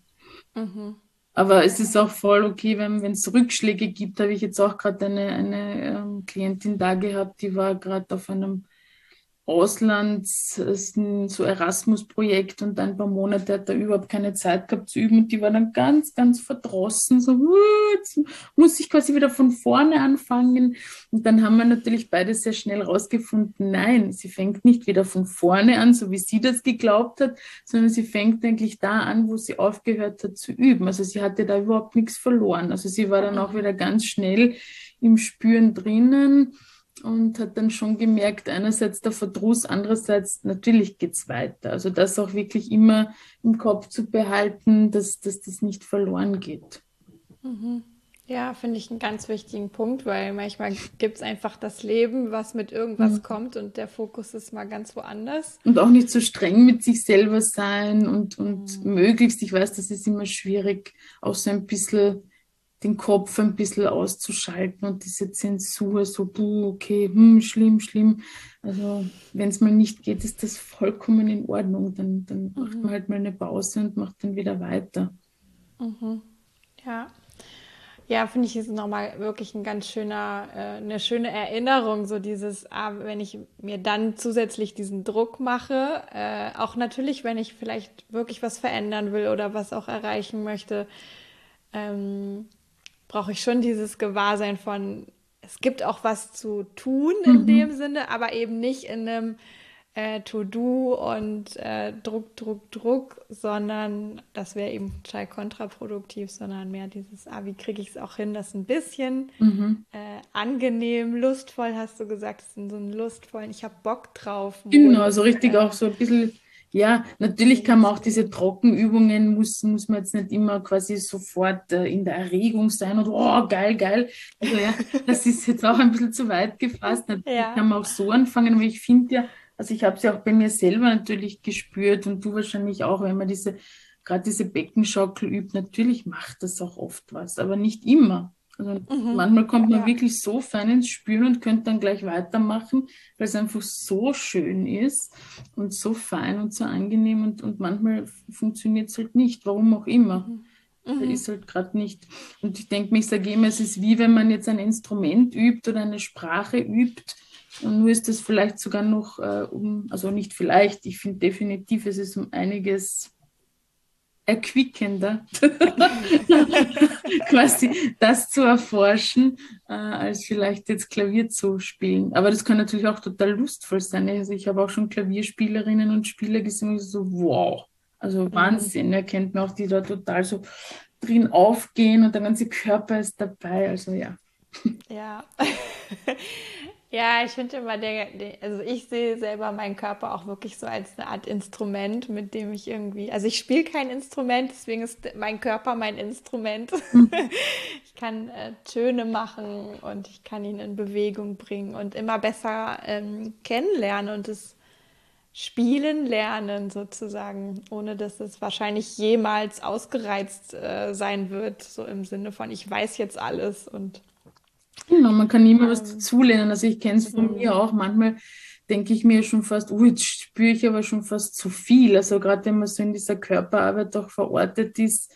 Mhm. Aber es ist auch voll okay, wenn es Rückschläge gibt. Habe ich jetzt auch gerade eine, eine ähm, Klientin da gehabt, die war gerade auf einem Auslands, so Erasmus-Projekt und ein paar Monate hat er überhaupt keine Zeit gehabt zu üben und die war dann ganz, ganz verdrossen, so, jetzt muss ich quasi wieder von vorne anfangen. Und dann haben wir natürlich beide sehr schnell rausgefunden, nein, sie fängt nicht wieder von vorne an, so wie sie das geglaubt hat, sondern sie fängt eigentlich da an, wo sie aufgehört hat zu üben. Also sie hatte da überhaupt nichts verloren. Also sie war dann auch wieder ganz schnell im Spüren drinnen und hat dann schon gemerkt, einerseits der Verdruss, andererseits natürlich geht's weiter. Also das auch wirklich immer im Kopf zu behalten, dass, dass das nicht verloren geht. Mhm. Ja, finde ich einen ganz wichtigen Punkt, weil manchmal gibt es einfach das Leben, was mit irgendwas mhm. kommt und der Fokus ist mal ganz woanders. Und auch nicht so streng mit sich selber sein und, und mhm. möglichst, ich weiß, das ist immer schwierig, auch so ein bisschen den Kopf ein bisschen auszuschalten und diese Zensur, so, buh, okay, hm, schlimm, schlimm. Also, wenn es mal nicht geht, ist das vollkommen in Ordnung. Dann, dann mhm. macht man halt mal eine Pause und macht dann wieder weiter. Mhm. Ja. Ja, finde ich, ist nochmal wirklich ein ganz schöner, äh, eine schöne Erinnerung, so dieses, ah, wenn ich mir dann zusätzlich diesen Druck mache, äh, auch natürlich, wenn ich vielleicht wirklich was verändern will oder was auch erreichen möchte, ähm, brauche ich schon dieses Gewahrsein von, es gibt auch was zu tun in mhm. dem Sinne, aber eben nicht in einem äh, To-Do und äh, Druck, Druck, Druck, sondern das wäre eben total kontraproduktiv, sondern mehr dieses, ah, wie kriege ich es auch hin, das ein bisschen mhm. äh, angenehm, lustvoll, hast du gesagt, so einen lustvollen, ich habe Bock drauf. Genau, so also richtig auch so ein bisschen ja, natürlich kann man auch diese Trockenübungen, muss, muss man jetzt nicht immer quasi sofort äh, in der Erregung sein und oh, geil, geil. Also ja, das ist jetzt auch ein bisschen zu weit gefasst. Natürlich ja. kann man auch so anfangen, aber ich finde ja, also ich habe es ja auch bei mir selber natürlich gespürt und du wahrscheinlich auch, wenn man diese, gerade diese Beckenschaukel übt, natürlich macht das auch oft was, aber nicht immer. Also mhm. manchmal kommt man ja. wirklich so fein ins Spüren und könnte dann gleich weitermachen, weil es einfach so schön ist und so fein und so angenehm und, und manchmal funktioniert es halt nicht, warum auch immer. Mhm. Mhm. Ist halt gerade nicht. Und ich denke mir, ich sage immer, es ist wie wenn man jetzt ein Instrument übt oder eine Sprache übt und nur ist das vielleicht sogar noch äh, um, also nicht vielleicht, ich finde definitiv, es ist um einiges erquickender, quasi das zu erforschen, äh, als vielleicht jetzt Klavier zu spielen. Aber das kann natürlich auch total lustvoll sein. Also ich habe auch schon Klavierspielerinnen und Spieler gesehen, so wow, also mhm. Wahnsinn. Er kennt mir auch, die da total so drin aufgehen und der ganze Körper ist dabei. Also ja. Ja. Ja, ich finde immer, der, der, also ich sehe selber meinen Körper auch wirklich so als eine Art Instrument, mit dem ich irgendwie, also ich spiele kein Instrument, deswegen ist mein Körper mein Instrument. Mhm. ich kann äh, Töne machen und ich kann ihn in Bewegung bringen und immer besser ähm, kennenlernen und es spielen lernen sozusagen, ohne dass es wahrscheinlich jemals ausgereizt äh, sein wird, so im Sinne von ich weiß jetzt alles und Genau, man kann immer was dazulernen. Also ich kenne es von mhm. mir auch. Manchmal denke ich mir schon fast, oh, jetzt spüre ich aber schon fast zu viel. Also gerade wenn man so in dieser Körperarbeit auch verortet ist,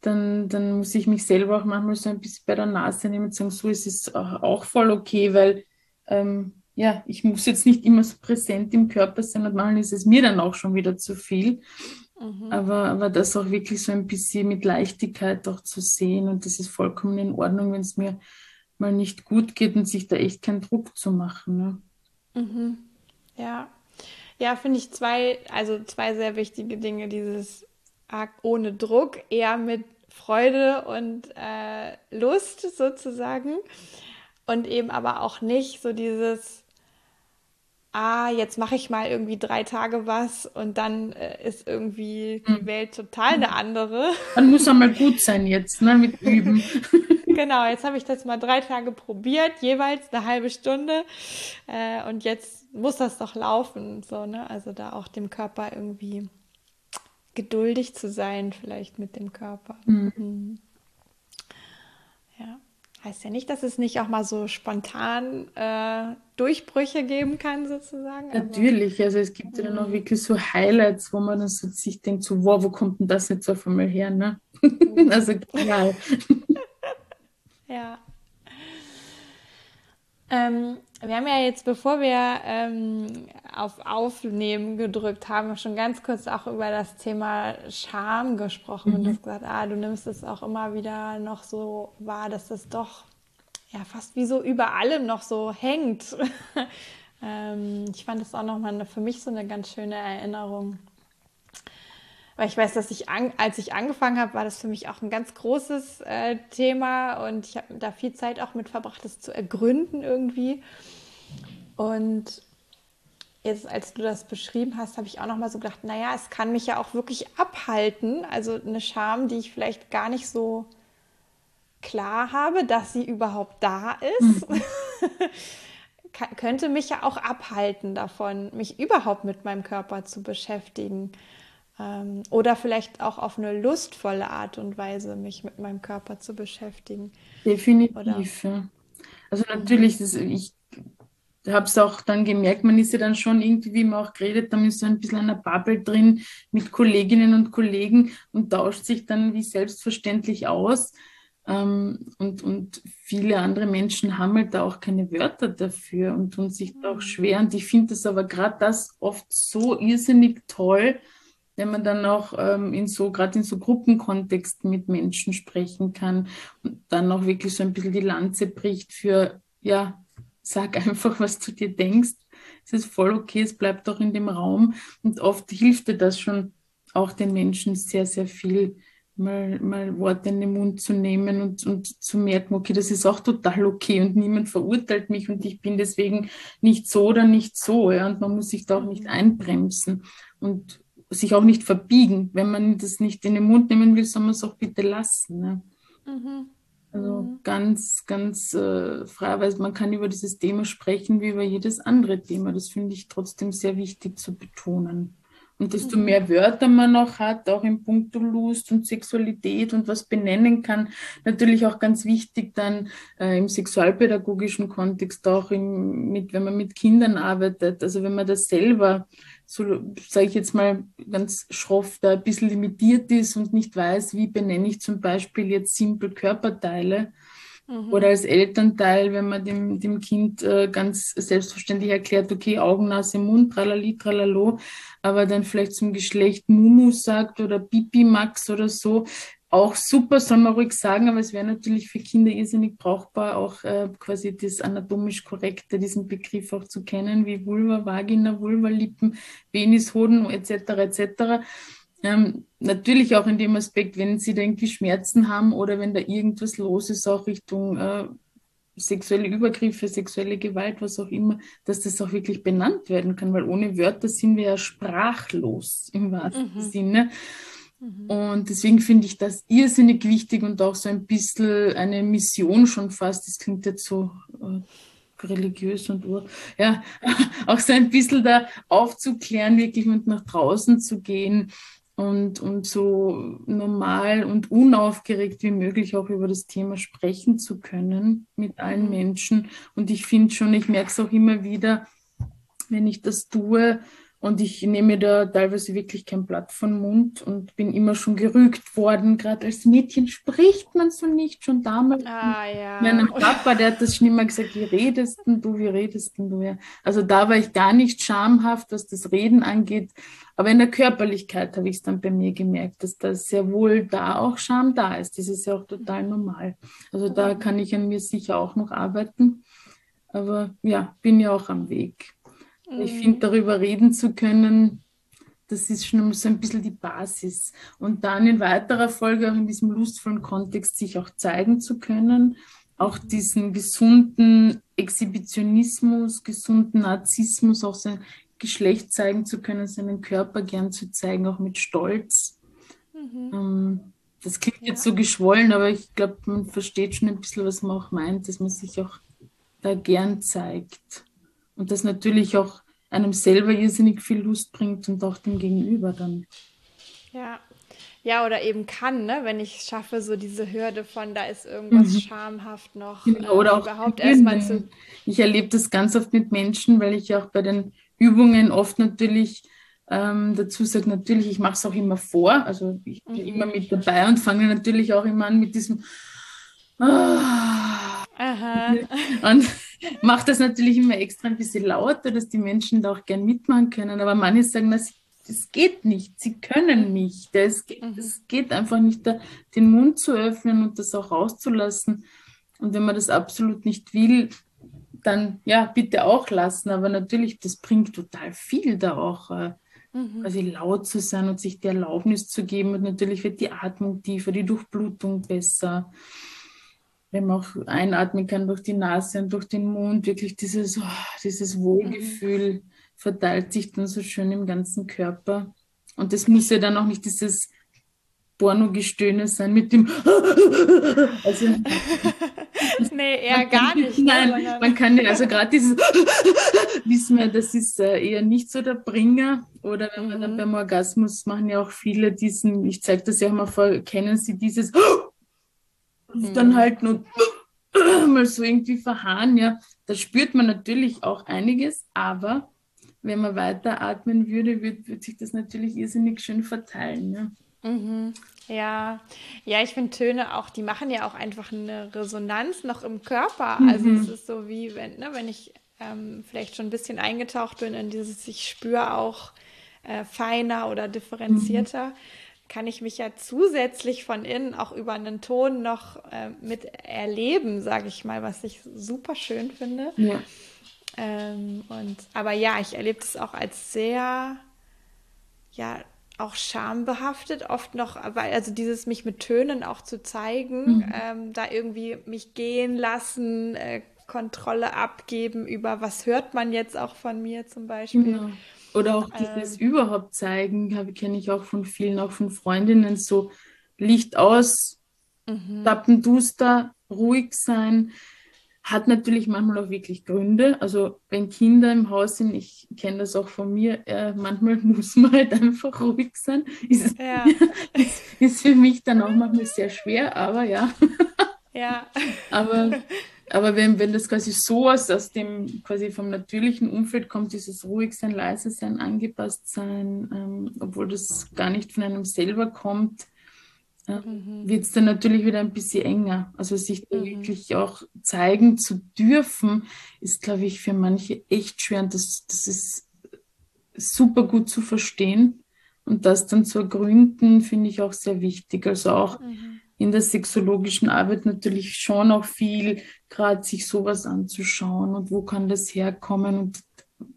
dann, dann muss ich mich selber auch manchmal so ein bisschen bei der Nase nehmen und sagen, so ist es auch voll okay, weil ähm, ja, ich muss jetzt nicht immer so präsent im Körper sein und manchmal ist es mir dann auch schon wieder zu viel. Mhm. Aber, aber das auch wirklich so ein bisschen mit Leichtigkeit auch zu sehen und das ist vollkommen in Ordnung, wenn es mir mal nicht gut geht und sich da echt keinen Druck zu machen. Ne? Mhm. Ja. Ja, finde ich zwei, also zwei sehr wichtige Dinge. Dieses ohne Druck, eher mit Freude und äh, Lust sozusagen. Und eben aber auch nicht so dieses, ah, jetzt mache ich mal irgendwie drei Tage was und dann äh, ist irgendwie die hm. Welt total eine andere. Dann muss er mal gut sein jetzt, ne, mit Üben. genau, jetzt habe ich das mal drei Tage probiert, jeweils eine halbe Stunde. Äh, und jetzt muss das doch laufen. So, ne? Also da auch dem Körper irgendwie geduldig zu sein, vielleicht mit dem Körper. Mhm. Mhm. Heißt ja nicht, dass es nicht auch mal so spontan äh, Durchbrüche geben kann, sozusagen. Natürlich, also es gibt ja dann auch mhm. wirklich so Highlights, wo man dann so sich denkt, so, wow, wo kommt denn das jetzt auf einmal her, ne? Mhm. also genial. Ja. Ähm, wir haben ja jetzt, bevor wir ähm, auf Aufnehmen gedrückt haben, schon ganz kurz auch über das Thema Scham gesprochen mhm. und du hast gesagt, ah, du nimmst es auch immer wieder noch so wahr, dass es doch ja fast wie so über allem noch so hängt. ähm, ich fand das auch nochmal für mich so eine ganz schöne Erinnerung. Weil ich weiß, dass ich, an, als ich angefangen habe, war das für mich auch ein ganz großes äh, Thema und ich habe da viel Zeit auch mit verbracht, das zu ergründen irgendwie. Und jetzt, als du das beschrieben hast, habe ich auch nochmal so gedacht, naja, es kann mich ja auch wirklich abhalten. Also eine Scham, die ich vielleicht gar nicht so klar habe, dass sie überhaupt da ist, mhm. könnte mich ja auch abhalten davon, mich überhaupt mit meinem Körper zu beschäftigen. Ähm, oder vielleicht auch auf eine lustvolle Art und Weise mich mit meinem Körper zu beschäftigen. Definitiv. Ja. Also natürlich, das, ich habe es auch dann gemerkt, man ist ja dann schon irgendwie, wie man auch geredet, dann ist so ein bisschen einer Bubble drin mit Kolleginnen und Kollegen und tauscht sich dann wie selbstverständlich aus. Ähm, und, und viele andere Menschen haben halt da auch keine Wörter dafür und tun sich da auch mhm. schwer. Und ich finde das aber gerade das oft so irrsinnig toll, wenn man dann auch ähm, in so, gerade in so Gruppenkontexten mit Menschen sprechen kann und dann auch wirklich so ein bisschen die Lanze bricht für, ja, sag einfach, was du dir denkst. Es ist voll okay, es bleibt auch in dem Raum. Und oft hilft dir das schon auch den Menschen sehr, sehr viel, mal, mal Worte in den Mund zu nehmen und, und zu merken, okay, das ist auch total okay und niemand verurteilt mich und ich bin deswegen nicht so oder nicht so. Ja, und man muss sich da auch nicht einbremsen und sich auch nicht verbiegen. Wenn man das nicht in den Mund nehmen will, soll man es auch bitte lassen. Ne? Mhm. Also mhm. ganz, ganz äh, frei, weil man kann über dieses Thema sprechen wie über jedes andere Thema. Das finde ich trotzdem sehr wichtig zu betonen. Und desto mhm. mehr Wörter man noch hat, auch im Punkto Lust und Sexualität und was benennen kann, natürlich auch ganz wichtig dann äh, im sexualpädagogischen Kontext, auch im, mit, wenn man mit Kindern arbeitet. Also wenn man das selber so sage ich jetzt mal ganz schroff, da ein bisschen limitiert ist und nicht weiß, wie benenne ich zum Beispiel jetzt simpel Körperteile. Mhm. Oder als Elternteil, wenn man dem, dem Kind äh, ganz selbstverständlich erklärt, okay, Augen, Nase, Mund, tralali, tralalo, aber dann vielleicht zum Geschlecht Mumu sagt oder Pipi Max oder so, auch super, soll man ruhig sagen, aber es wäre natürlich für Kinder irrsinnig brauchbar, auch äh, quasi das anatomisch korrekte, diesen Begriff auch zu kennen, wie Vulva, Vagina, Vulva, Lippen, Penis, Hoden etc. etc. Ähm, natürlich auch in dem Aspekt, wenn sie da irgendwie Schmerzen haben oder wenn da irgendwas los ist, auch Richtung äh, sexuelle Übergriffe, sexuelle Gewalt, was auch immer, dass das auch wirklich benannt werden kann, weil ohne Wörter sind wir ja sprachlos im wahrsten mhm. Sinne. Mhm. Und deswegen finde ich das irrsinnig wichtig und auch so ein bisschen eine Mission schon fast. Das klingt jetzt so äh, religiös und ur. Ja, auch so ein bisschen da aufzuklären, wirklich und nach draußen zu gehen und, und so normal und unaufgeregt wie möglich auch über das Thema sprechen zu können mit allen mhm. Menschen. Und ich finde schon, ich merke es auch immer wieder, wenn ich das tue, und ich nehme da teilweise wirklich kein Blatt von Mund und bin immer schon gerügt worden. Gerade als Mädchen spricht man so nicht. Schon damals. Ah, ja. Meinem Papa, der hat das schon immer gesagt, wie redest denn du, wie redest denn du? Ja. Also da war ich gar nicht schamhaft, was das Reden angeht. Aber in der Körperlichkeit habe ich es dann bei mir gemerkt, dass da sehr wohl da auch Scham da ist. Das ist ja auch total normal. Also da kann ich an mir sicher auch noch arbeiten. Aber ja, bin ja auch am Weg. Ich finde, darüber reden zu können, das ist schon so ein bisschen die Basis. Und dann in weiterer Folge auch in diesem lustvollen Kontext sich auch zeigen zu können, auch diesen gesunden Exhibitionismus, gesunden Narzissmus, auch sein Geschlecht zeigen zu können, seinen Körper gern zu zeigen, auch mit Stolz. Mhm. Ähm, das klingt ja. jetzt so geschwollen, aber ich glaube, man versteht schon ein bisschen, was man auch meint, dass man sich auch da gern zeigt. Und das natürlich auch einem selber irrsinnig viel Lust bringt und auch dem Gegenüber dann. Ja. Ja, oder eben kann, ne? wenn ich schaffe, so diese Hürde von, da ist irgendwas mhm. schamhaft noch. Genau, oder äh, auch überhaupt erstmal zu. Ich erlebe das ganz oft mit Menschen, weil ich auch bei den Übungen oft natürlich ähm, dazu sage, natürlich, ich mache es auch immer vor, also ich bin mhm. immer mit dabei und fange natürlich auch immer an mit diesem. Ah, Aha. Und mache das natürlich immer extra ein bisschen lauter, dass die Menschen da auch gern mitmachen können. Aber manche sagen, das, das geht nicht, sie können nicht. Es geht, mhm. geht einfach nicht, da, den Mund zu öffnen und das auch rauszulassen. Und wenn man das absolut nicht will, dann ja, bitte auch lassen. Aber natürlich, das bringt total viel da auch. Äh, mhm. quasi laut zu sein und sich die Erlaubnis zu geben. Und natürlich wird die Atmung tiefer, die Durchblutung besser wenn man auch einatmen kann durch die Nase und durch den Mund, wirklich dieses, oh, dieses Wohlgefühl mhm. verteilt sich dann so schön im ganzen Körper. Und das muss ja dann auch nicht dieses Pornogestöhne sein mit dem. also, nee, eher gar nicht. Ne, nein, ne, man kann ja, also gerade dieses, wissen wir, das ist äh, eher nicht so der Bringer. Oder wenn man dann mhm. beim Orgasmus machen ja auch viele diesen, ich zeige das ja auch mal vor, kennen Sie dieses, mhm. dann halt nur mal so irgendwie verharren, ja. Da spürt man natürlich auch einiges, aber wenn man weiter atmen würde, würde, würde sich das natürlich irrsinnig schön verteilen. Ja. Mhm. Ja, ja, ich finde Töne auch, die machen ja auch einfach eine Resonanz noch im Körper. Mhm. Also es ist so wie, wenn, ne, wenn ich ähm, vielleicht schon ein bisschen eingetaucht bin in dieses, ich spüre auch äh, feiner oder differenzierter, mhm. Kann ich mich ja zusätzlich von innen auch über einen Ton noch äh, mit erleben, sage ich mal, was ich super schön finde. Ja. Ähm, und, aber ja, ich erlebe es auch als sehr, ja, auch schambehaftet, oft noch, weil also dieses mich mit Tönen auch zu zeigen, mhm. ähm, da irgendwie mich gehen lassen, äh, Kontrolle abgeben über was hört man jetzt auch von mir zum Beispiel. Ja. Oder auch dieses ähm, überhaupt zeigen, kenne ich auch von vielen, auch von Freundinnen, so Licht aus, mhm. Tappenduster, ruhig sein hat natürlich manchmal auch wirklich Gründe. Also wenn Kinder im Haus sind, ich kenne das auch von mir, äh, manchmal muss man halt einfach ruhig sein. Ist, ja. ist, ist, für mich dann auch manchmal sehr schwer, aber ja. Ja. aber aber wenn, wenn das quasi so aus, aus dem quasi vom natürlichen Umfeld kommt, dieses ruhig sein, leise sein, angepasst sein, ähm, obwohl das gar nicht von einem selber kommt, ja, mhm. wird es dann natürlich wieder ein bisschen enger. Also sich mhm. wirklich auch zeigen zu dürfen, ist, glaube ich, für manche echt schwer. Und das, das ist super gut zu verstehen. Und das dann zu ergründen, finde ich auch sehr wichtig. Also auch mhm. In der sexologischen Arbeit natürlich schon auch viel, gerade sich sowas anzuschauen und wo kann das herkommen und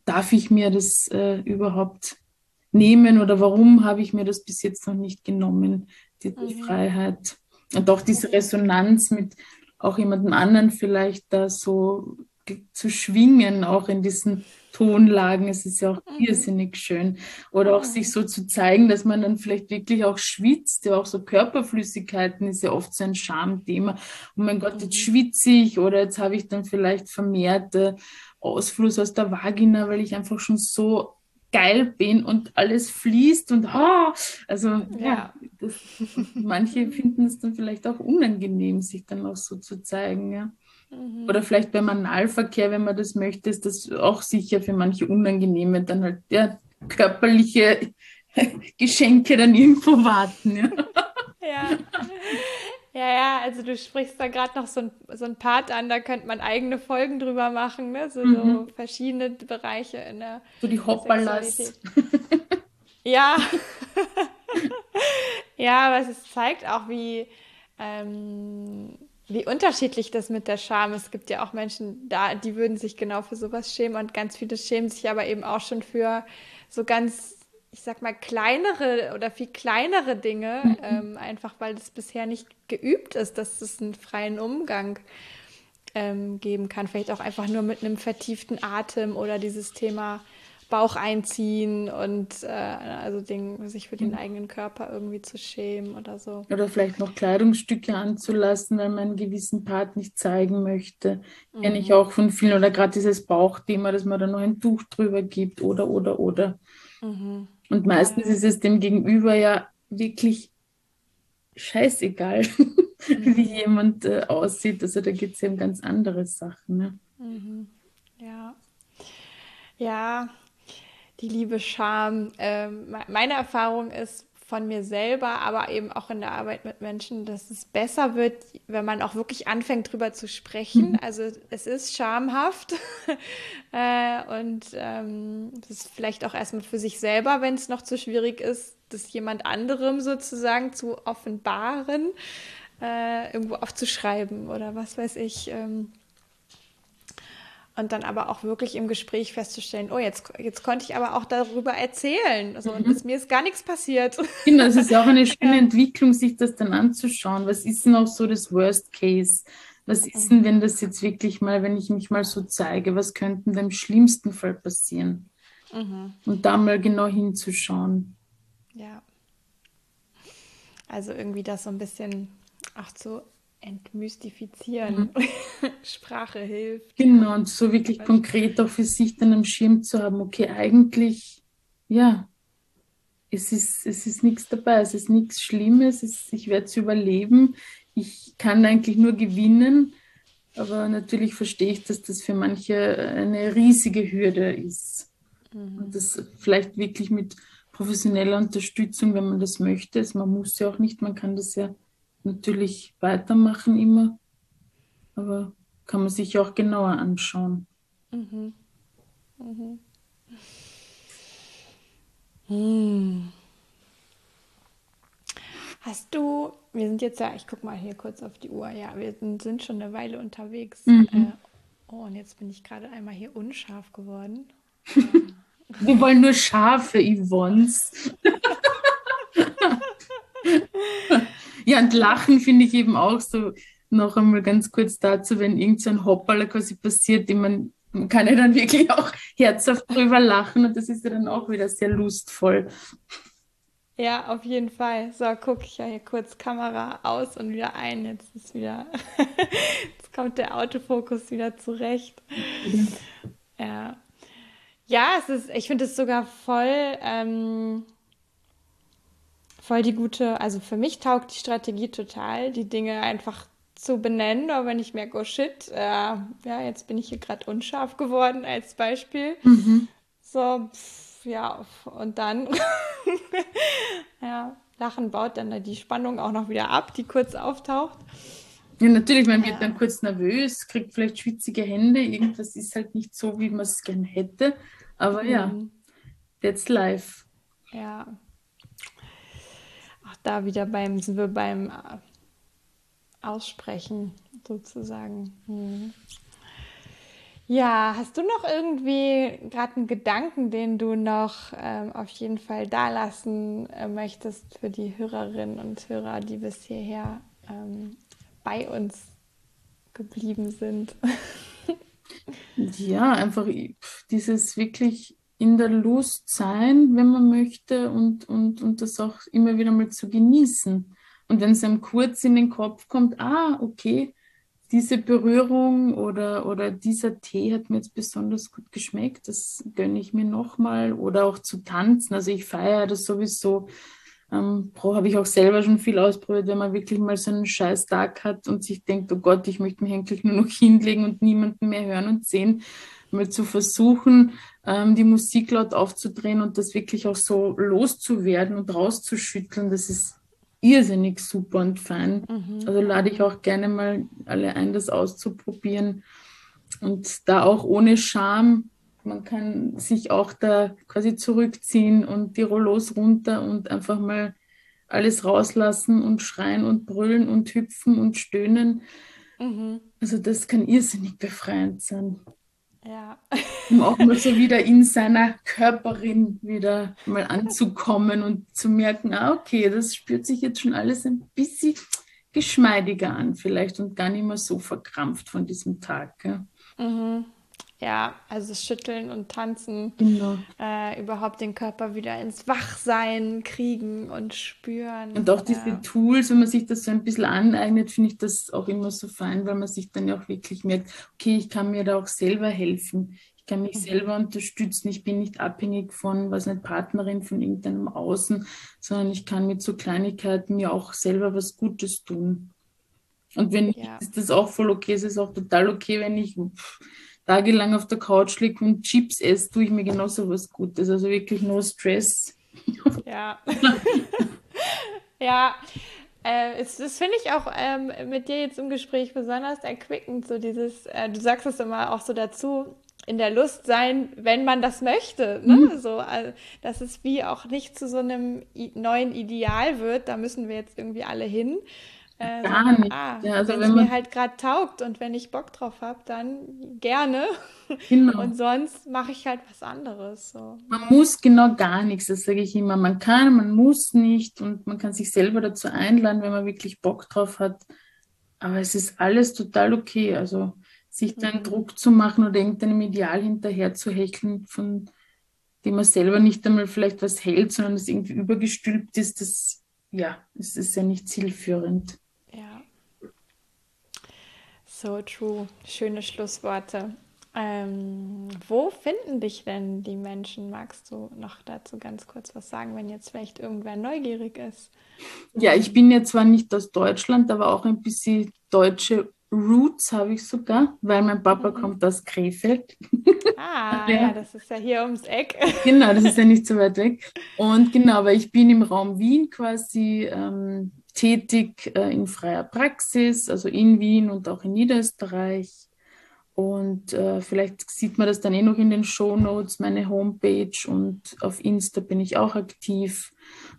darf ich mir das äh, überhaupt nehmen oder warum habe ich mir das bis jetzt noch nicht genommen? die, die mhm. Freiheit und auch diese Resonanz mit auch jemandem anderen vielleicht da so zu schwingen, auch in diesen Tonlagen. Es ist ja auch mhm. irrsinnig schön. Oder auch mhm. sich so zu zeigen, dass man dann vielleicht wirklich auch schwitzt. Ja, auch so Körperflüssigkeiten ist ja oft so ein Schamthema. Oh mein Gott, jetzt mhm. schwitze ich oder jetzt habe ich dann vielleicht vermehrte Ausfluss aus der Vagina, weil ich einfach schon so geil bin und alles fließt und oh, also ja, ja das, manche finden es dann vielleicht auch unangenehm, sich dann auch so zu zeigen, ja. Mhm. Oder vielleicht beim Analverkehr, wenn man das möchte, ist das auch sicher für manche unangenehm, wenn dann halt ja, körperliche Geschenke dann irgendwo warten. Ja. ja. Ja, ja, also du sprichst da gerade noch so ein, so ein Part an, da könnte man eigene Folgen drüber machen, ne? So, mhm. so verschiedene Bereiche in der So die Hoppalas. ja. ja, aber es zeigt auch, wie, ähm, wie unterschiedlich das mit der Scham ist. Es gibt ja auch Menschen da, die würden sich genau für sowas schämen und ganz viele schämen sich aber eben auch schon für so ganz ich sag mal, kleinere oder viel kleinere Dinge, mhm. ähm, einfach weil es bisher nicht geübt ist, dass es einen freien Umgang ähm, geben kann. Vielleicht auch einfach nur mit einem vertieften Atem oder dieses Thema Bauch einziehen und äh, also den, sich für den mhm. eigenen Körper irgendwie zu schämen oder so. Oder vielleicht noch Kleidungsstücke anzulassen, weil man einen gewissen Part nicht zeigen möchte. Mhm. Kenne ich auch von vielen. Oder gerade dieses Bauchthema, dass man da noch ein Tuch drüber gibt oder, oder, oder. Mhm. Und meistens ist es dem Gegenüber ja wirklich scheißegal, mhm. wie jemand äh, aussieht. Also da geht es ja um ganz andere Sachen. Ne? Mhm. Ja. Ja, die liebe Scham. Ähm, meine Erfahrung ist, von mir selber, aber eben auch in der Arbeit mit Menschen, dass es besser wird, wenn man auch wirklich anfängt, drüber zu sprechen. Mhm. Also es ist schamhaft äh, und ähm, es ist vielleicht auch erstmal für sich selber, wenn es noch zu schwierig ist, das jemand anderem sozusagen zu offenbaren, äh, irgendwo aufzuschreiben oder was weiß ich. Ähm, und dann aber auch wirklich im Gespräch festzustellen, oh, jetzt, jetzt konnte ich aber auch darüber erzählen. Also, mhm. und mir ist gar nichts passiert. Genau, es ist auch eine schöne Entwicklung, sich das dann anzuschauen. Was ist denn auch so das Worst Case? Was ist denn, wenn das jetzt wirklich mal, wenn ich mich mal so zeige, was könnte denn im schlimmsten Fall passieren? Mhm. Und da mal genau hinzuschauen. Ja. Also irgendwie das so ein bisschen auch zu entmystifizieren. Mhm. Sprache hilft. Genau, und so wirklich konkret auch für sich dann am Schirm zu haben, okay, eigentlich, ja, es ist, es ist nichts dabei, es ist nichts Schlimmes, es, ich werde es überleben, ich kann eigentlich nur gewinnen, aber natürlich verstehe ich, dass das für manche eine riesige Hürde ist. Mhm. Und das vielleicht wirklich mit professioneller Unterstützung, wenn man das möchte. Also man muss ja auch nicht, man kann das ja natürlich weitermachen immer, aber kann man sich auch genauer anschauen. Mhm. Mhm. Hm. Hast du, wir sind jetzt ja, ich gucke mal hier kurz auf die Uhr, ja, wir sind, sind schon eine Weile unterwegs. Mhm. Äh, oh, und jetzt bin ich gerade einmal hier unscharf geworden. wir wollen nur scharfe Yvonnes. ja, und Lachen finde ich eben auch so, noch einmal ganz kurz dazu, wenn irgend so ein Hopperler quasi passiert, den man man kann ja dann wirklich auch herzhaft drüber lachen und das ist ja dann auch wieder sehr lustvoll. Ja, auf jeden Fall. So, gucke ich ja hier kurz Kamera aus und wieder ein. Jetzt ist wieder, jetzt kommt der Autofokus wieder zurecht. Ja. Ja, ja es ist, ich finde es sogar voll, ähm, voll die gute, also für mich taugt die Strategie total, die Dinge einfach zu benennen, aber wenn ich merke, oh shit, äh, ja, jetzt bin ich hier gerade unscharf geworden als Beispiel. Mhm. So, pff, ja, und dann, ja, Lachen baut dann die Spannung auch noch wieder ab, die kurz auftaucht. Ja, natürlich, man wird dann kurz nervös, kriegt vielleicht schwitzige Hände, irgendwas ist halt nicht so, wie man es gerne hätte. Aber mhm. ja, that's life. Ja. Da wieder beim, sind wir beim aussprechen, sozusagen. Hm. Ja, hast du noch irgendwie gerade einen Gedanken, den du noch ähm, auf jeden Fall dalassen äh, möchtest für die Hörerinnen und Hörer, die bis hierher ähm, bei uns geblieben sind? ja, einfach dieses wirklich in der Lust sein, wenn man möchte und, und, und das auch immer wieder mal zu genießen. Und wenn es einem kurz in den Kopf kommt, ah, okay, diese Berührung oder, oder dieser Tee hat mir jetzt besonders gut geschmeckt, das gönne ich mir nochmal. Oder auch zu tanzen. Also ich feiere das sowieso. Ähm, habe ich auch selber schon viel ausprobiert, wenn man wirklich mal so einen scheiß Tag hat und sich denkt, oh Gott, ich möchte mich eigentlich nur noch hinlegen und niemanden mehr hören und sehen, mal zu versuchen, ähm, die Musik laut aufzudrehen und das wirklich auch so loszuwerden und rauszuschütteln, das ist irrsinnig super und fein. Mhm. Also lade ich auch gerne mal alle ein, das auszuprobieren. Und da auch ohne Scham. Man kann sich auch da quasi zurückziehen und die Rollos runter und einfach mal alles rauslassen und schreien und brüllen und hüpfen und stöhnen. Mhm. Also das kann irrsinnig befreiend sein. Ja. um auch mal so wieder in seiner Körperin wieder mal anzukommen und zu merken, ah, okay, das spürt sich jetzt schon alles ein bisschen geschmeidiger an vielleicht und gar nicht mehr so verkrampft von diesem Tag. Ja. Mhm. Ja, also Schütteln und Tanzen, genau. äh, überhaupt den Körper wieder ins Wachsein kriegen und spüren. Und auch diese ja. Tools, wenn man sich das so ein bisschen aneignet, finde ich das auch immer so fein, weil man sich dann ja auch wirklich merkt, okay, ich kann mir da auch selber helfen. Ich kann mich mhm. selber unterstützen. Ich bin nicht abhängig von, was eine Partnerin von irgendeinem Außen, sondern ich kann mit so Kleinigkeiten mir auch selber was Gutes tun. Und wenn ja. ist das auch voll okay. Es ist auch total okay, wenn ich pff, tagelang auf der Couch liege und Chips esse, tue ich mir genauso was Gutes. Also wirklich no stress. Ja. ja. Äh, das, das finde ich auch ähm, mit dir jetzt im Gespräch besonders erquickend, so dieses, äh, du sagst es immer auch so dazu, in der Lust sein, wenn man das möchte. Ne? Mhm. So, also, dass es wie auch nicht zu so einem neuen Ideal wird, da müssen wir jetzt irgendwie alle hin, äh, Gar nicht. Ah, ja, also wenn es mir halt gerade taugt und wenn ich Bock drauf habe, dann gerne. Genau. Und sonst mache ich halt was anderes. So. Man muss genau gar nichts, das sage ich immer. Man kann, man muss nicht und man kann sich selber dazu einladen, wenn man wirklich Bock drauf hat. Aber es ist alles total okay. Also sich da einen mhm. Druck zu machen oder irgendeinem Ideal hinterher zu hecheln, von dem man selber nicht einmal vielleicht was hält, sondern das irgendwie übergestülpt ist, das ja, es ist ja nicht zielführend. So true. Schöne Schlussworte. Ähm, wo finden dich denn die Menschen? Magst du noch dazu ganz kurz was sagen, wenn jetzt vielleicht irgendwer neugierig ist? Ja, ich bin ja zwar nicht aus Deutschland, aber auch ein bisschen deutsche Roots habe ich sogar, weil mein Papa mhm. kommt aus Krefeld. Ah, ja. ja. das ist ja hier ums Eck. Genau, das ist ja nicht so weit weg. Und genau, aber ich bin im Raum Wien quasi ähm, tätig äh, in freier Praxis, also in Wien und auch in Niederösterreich. Und äh, vielleicht sieht man das dann eh noch in den Show Notes, meine Homepage und auf Insta bin ich auch aktiv.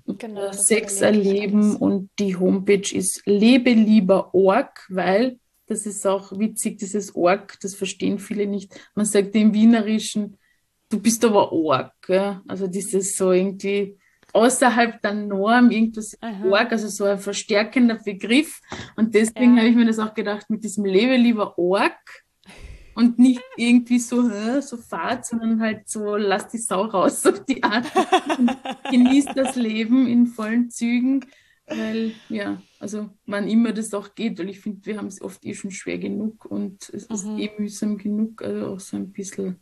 Genau, Sex erleben und die Homepage ist lebelieber.org, weil das ist auch witzig, dieses Org, das verstehen viele nicht. Man sagt im Wienerischen, du bist aber Org. Gell? Also dieses so irgendwie außerhalb der Norm, irgendwas Aha. Org, also so ein verstärkender Begriff. Und deswegen ja. habe ich mir das auch gedacht, mit diesem Lebe lieber Org und nicht irgendwie so, so fad, sondern halt so, lass die Sau raus auf die Art und genieß das Leben in vollen Zügen, weil ja, also wann immer das auch geht, weil ich finde, wir haben es oft eh schon schwer genug und es mhm. ist eh mühsam genug, also auch so ein bisschen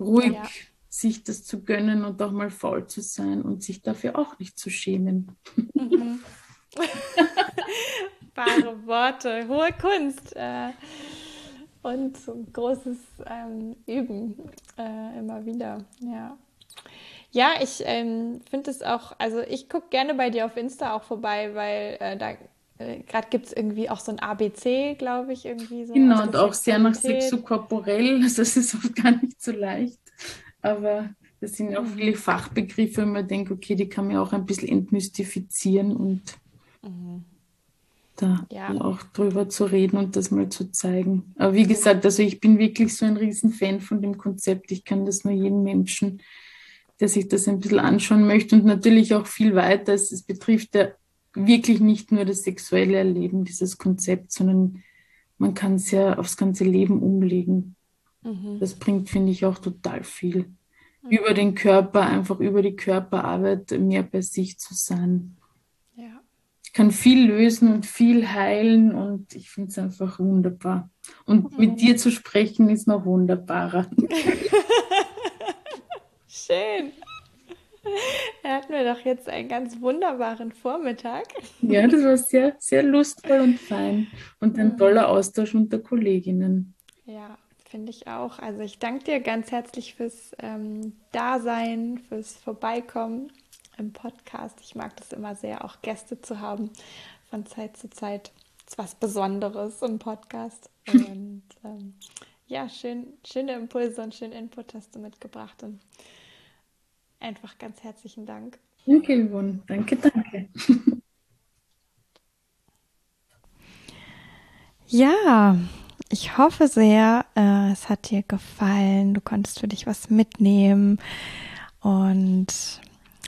ruhig ja. Sich das zu gönnen und auch mal faul zu sein und sich dafür auch nicht zu schämen. Mhm. Wahre Worte, hohe Kunst. Äh und großes ähm, Üben äh, immer wieder. Ja, ja ich ähm, finde es auch, also ich gucke gerne bei dir auf Insta auch vorbei, weil äh, da äh, gerade gibt es irgendwie auch so ein ABC, glaube ich, irgendwie so. Genau, und auch sehr nach sexokorporell, also das ist oft gar nicht so leicht. Aber das sind ja auch viele Fachbegriffe, und man denkt, okay, die kann man auch ein bisschen entmystifizieren und mhm da ja. auch drüber zu reden und das mal zu zeigen. Aber wie gesagt, also ich bin wirklich so ein Riesenfan von dem Konzept. Ich kann das nur jedem Menschen, der sich das ein bisschen anschauen möchte und natürlich auch viel weiter. Es, es betrifft ja wirklich nicht nur das sexuelle Erleben, dieses Konzept, sondern man kann es ja aufs ganze Leben umlegen. Mhm. Das bringt, finde ich, auch total viel. Mhm. Über den Körper, einfach über die Körperarbeit mehr bei sich zu sein kann viel lösen und viel heilen und ich finde es einfach wunderbar. Und mhm. mit dir zu sprechen ist noch wunderbarer. Schön. Er hat mir doch jetzt einen ganz wunderbaren Vormittag. Ja, das war sehr, sehr lustvoll und fein und ein mhm. toller Austausch unter Kolleginnen. Ja, finde ich auch. Also ich danke dir ganz herzlich fürs ähm, Dasein, fürs Vorbeikommen im Podcast. Ich mag das immer sehr, auch Gäste zu haben von Zeit zu Zeit. Das ist was Besonderes im Podcast. Und ähm, ja, schön, schöne Impulse und schönen Input hast du mitgebracht. Und einfach ganz herzlichen Dank. Danke, Yvonne. Danke, danke. Ja, ich hoffe sehr, äh, es hat dir gefallen. Du konntest für dich was mitnehmen. Und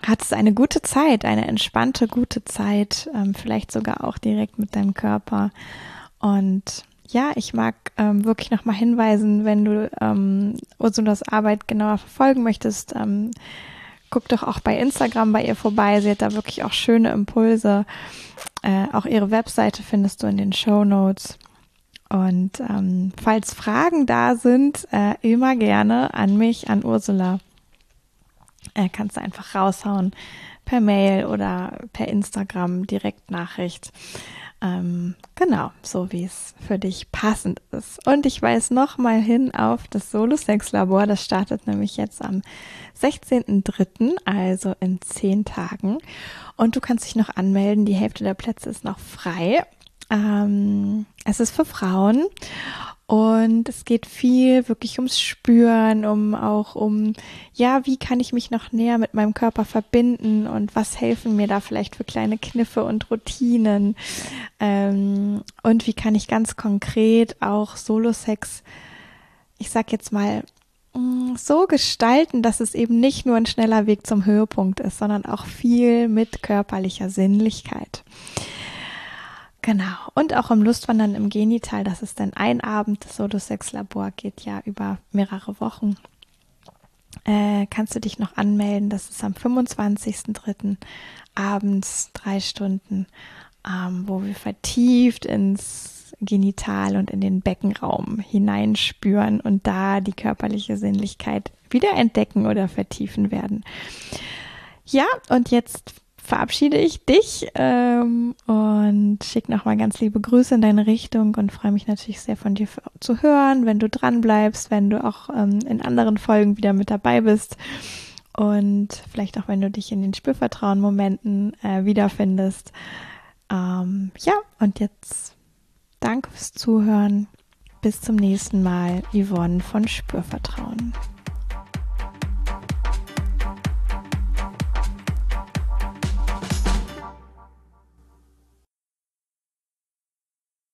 hattest eine gute Zeit, eine entspannte, gute Zeit, ähm, vielleicht sogar auch direkt mit deinem Körper. Und ja, ich mag ähm, wirklich nochmal hinweisen, wenn du ähm, Ursulas Arbeit genauer verfolgen möchtest, ähm, guck doch auch bei Instagram bei ihr vorbei. Sie hat da wirklich auch schöne Impulse. Äh, auch ihre Webseite findest du in den Show Notes. Und ähm, falls Fragen da sind, äh, immer gerne an mich, an Ursula äh, kannst du einfach raushauen per Mail oder per Instagram Direktnachricht. Ähm, genau, so wie es für dich passend ist. Und ich weise nochmal hin auf das Solo-Sex-Labor. Das startet nämlich jetzt am 16.03., also in zehn Tagen. Und du kannst dich noch anmelden. Die Hälfte der Plätze ist noch frei. Ähm, es ist für Frauen und es geht viel wirklich ums Spüren, um auch um, ja, wie kann ich mich noch näher mit meinem Körper verbinden und was helfen mir da vielleicht für kleine Kniffe und Routinen. Ähm, und wie kann ich ganz konkret auch Solo-Sex, ich sag jetzt mal, mm, so gestalten, dass es eben nicht nur ein schneller Weg zum Höhepunkt ist, sondern auch viel mit körperlicher Sinnlichkeit. Genau. Und auch im Lustwandern im Genital, das ist dann ein Abend. Das Solo-Sex-Labor geht ja über mehrere Wochen. äh, kannst du dich noch anmelden. Das ist am 25.03. abends drei Stunden, ähm, wo wir vertieft ins Genital und in den Beckenraum hineinspüren und da die körperliche Sinnlichkeit wieder entdecken oder vertiefen werden. Ja, und jetzt verabschiede ich dich ähm, und schicke nochmal ganz liebe Grüße in deine Richtung und freue mich natürlich sehr von dir zu hören, wenn du dran bleibst, wenn du auch ähm, in anderen Folgen wieder mit dabei bist und vielleicht auch wenn du dich in den Spürvertrauen-Momenten äh, wiederfindest. Ähm, ja, und jetzt danke fürs Zuhören. Bis zum nächsten Mal, Yvonne von Spürvertrauen.